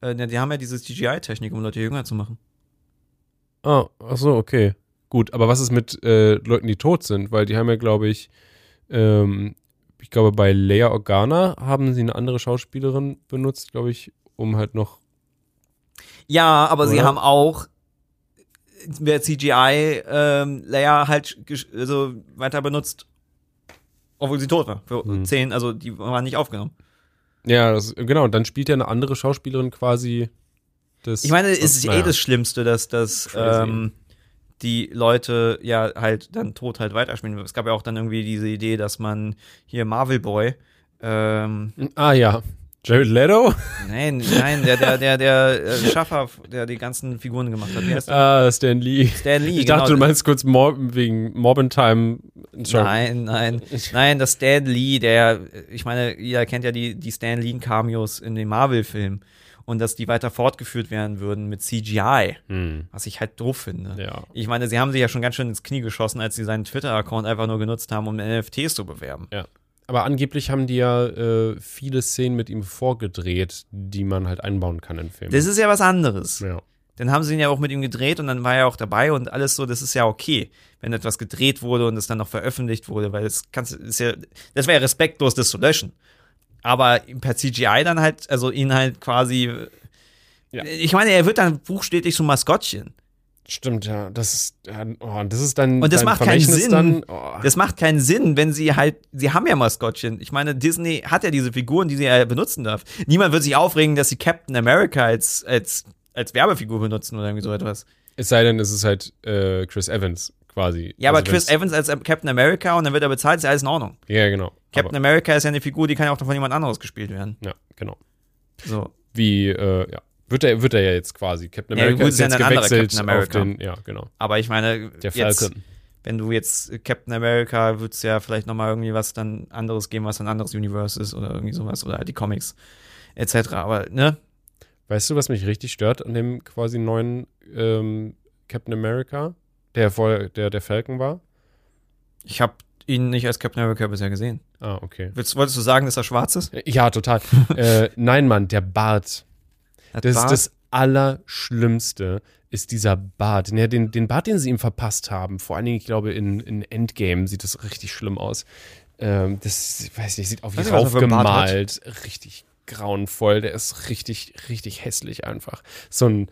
Äh, die haben ja diese CGI-Technik, um Leute jünger zu machen. Ah, ach so, okay. Gut, aber was ist mit äh, Leuten, die tot sind? Weil die haben ja, glaube ich, ähm, ich glaube, bei Leia Organa haben sie eine andere Schauspielerin benutzt, glaube ich, um halt noch. Ja, aber sie Oder? haben auch wer CGI ähm, Layer halt also weiter benutzt, obwohl sie tot war. Für Hm. zehn, also die waren nicht aufgenommen. Ja, das, genau, und dann spielt ja eine andere Schauspielerin quasi das. Ich meine, es ist eh naja. das Schlimmste, dass, dass ähm, die Leute ja halt dann tot halt weiterspielen. Es gab ja auch dann irgendwie diese Idee, dass man hier Marvel Boy, ähm, Ah ja. Jared Leto? nein, nein, der, der, der, der äh, Schaffer, der die ganzen Figuren gemacht hat. Wie heißt der? Ah, Stan Lee. Stan Lee, Ich genau. dachte, du meinst kurz Mor wegen Mobbin Time. Sorry. Nein, nein, nein, das Stan Lee, der, ich meine, ihr kennt ja die, die Stan Lee-Cameos in den Marvel-Filmen und dass die weiter fortgeführt werden würden mit CGI, Hm, was ich halt doof finde. ja. Ich meine, sie haben sich ja schon ganz schön ins Knie geschossen, als sie seinen Twitter-Account einfach nur genutzt haben, um NFTs zu bewerben. Aber angeblich haben die ja äh, viele Szenen mit ihm vorgedreht, die man halt einbauen kann in Filmen. Das ist ja was anderes. ja. Dann haben sie ihn ja auch mit ihm gedreht und dann war er auch dabei und alles so, das ist ja okay, wenn etwas gedreht wurde und es dann noch veröffentlicht wurde, weil das kannst ist ja, das wäre ja respektlos, das zu löschen. Aber per CGI dann halt, also ihn halt quasi, Ja. ich meine, er wird dann buchstäblich so ein Maskottchen. Stimmt, ja. Das ist, ja, oh, das ist dann. Und das macht keinen Sinn. Dann, oh. Das macht keinen Sinn, wenn sie halt, sie haben ja Maskottchen. Ich meine, Disney hat ja diese Figuren, die sie ja benutzen darf. Niemand wird sich aufregen, dass sie Captain America als, als, als Werbefigur benutzen oder irgendwie so etwas. es sei denn, es ist halt äh, Chris Evans quasi. Ja, aber Also Chris wenn's- Evans als Captain America und dann wird er bezahlt, ist ja alles in Ordnung. Ja, genau. Captain America ist ja eine Figur, die kann ja auch von jemand anderes gespielt werden. aber, ja, genau. So. Wie, äh, ja. Wird er, wird er ja jetzt quasi. Captain Ja, America gut, ist ja jetzt gewechselt auf den, ja, genau. Aber ich meine, Der jetzt, wenn du jetzt Captain America, wird es ja vielleicht nochmal irgendwie was dann anderes geben, was ein anderes Universe ist oder irgendwie sowas oder halt die Comics etc. Aber, ne? Weißt du, was mich richtig stört an dem quasi neuen ähm, Captain America, der vorher der, der Falcon war? Ich habe ihn nicht als Captain America bisher gesehen. Ah, okay. Willst, wolltest du sagen, dass er schwarz ist? Ja, total. äh, nein, Mann, der Bart. Das ist das Allerschlimmste, ist dieser Bart. Ja, den, den Bart, den sie ihm verpasst haben, vor allen Dingen, ich glaube, in, in Endgame sieht das richtig schlimm aus. Ähm, das, weiß nicht, sieht auf Bart hat. aufgemalt. Richtig grauenvoll. Der ist richtig, richtig hässlich einfach. So ein,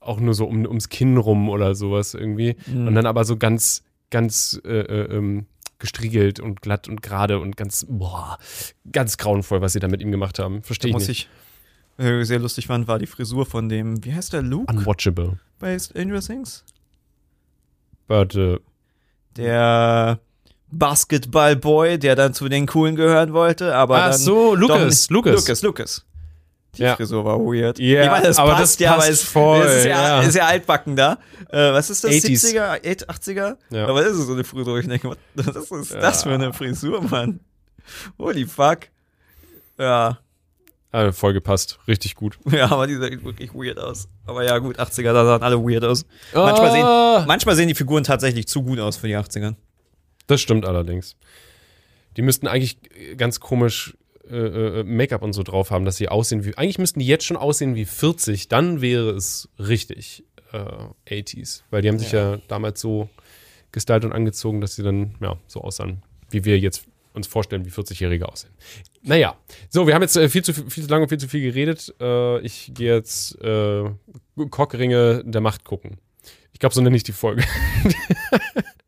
auch nur so um, ums Kinn rum oder sowas irgendwie. Mhm. Und dann aber so ganz, ganz äh, äh, ähm, gestriegelt und glatt und gerade und ganz, boah, ganz grauenvoll, was sie da mit ihm gemacht haben. Verstehe ich nicht. ich sehr lustig fand, war die Frisur von dem, wie heißt der, Luke Unwatchable. bei Stranger Things? But, äh, Der Basketball-Boy, der dann zu den Coolen gehören wollte, aber Ach dann so, Lucas, Lucas. Lucas, Lucas. Die Ja. Frisur war weird. Ja, ich meine, das aber passt das ja, passt aber es, voll, es ist ja, ja. ist ja altbacken da. Äh, was ist das? 80s. 70er, 80er? Ja. Aber das ist so eine Frisur, ich denke, was ist das für eine Frisur, Mann? Holy fuck. Ja. Äh, voll gepasst. Richtig gut. Ja, aber die sehen wirklich weird aus. Aber ja, gut, 80er, da sahen alle weird aus. Manchmal, sehen, Ah, manchmal sehen die Figuren tatsächlich zu gut aus für die 80er. das stimmt allerdings. Die müssten eigentlich ganz komisch äh, äh, Make-up und so drauf haben, dass sie aussehen wie. Eigentlich müssten die jetzt schon aussehen wie 40. Dann wäre es richtig äh, 80s. Weil die haben sich ja. damals so gestylt und angezogen, dass sie dann ja, so aussahen, wie wir jetzt uns vorstellen, wie 40-Jährige aussehen. Naja, so, wir haben jetzt äh, viel, zu, viel zu lange und viel zu viel geredet. Äh, ich gehe jetzt äh, Cockringe der Macht gucken. Ich glaube, so nenne ich die Folge.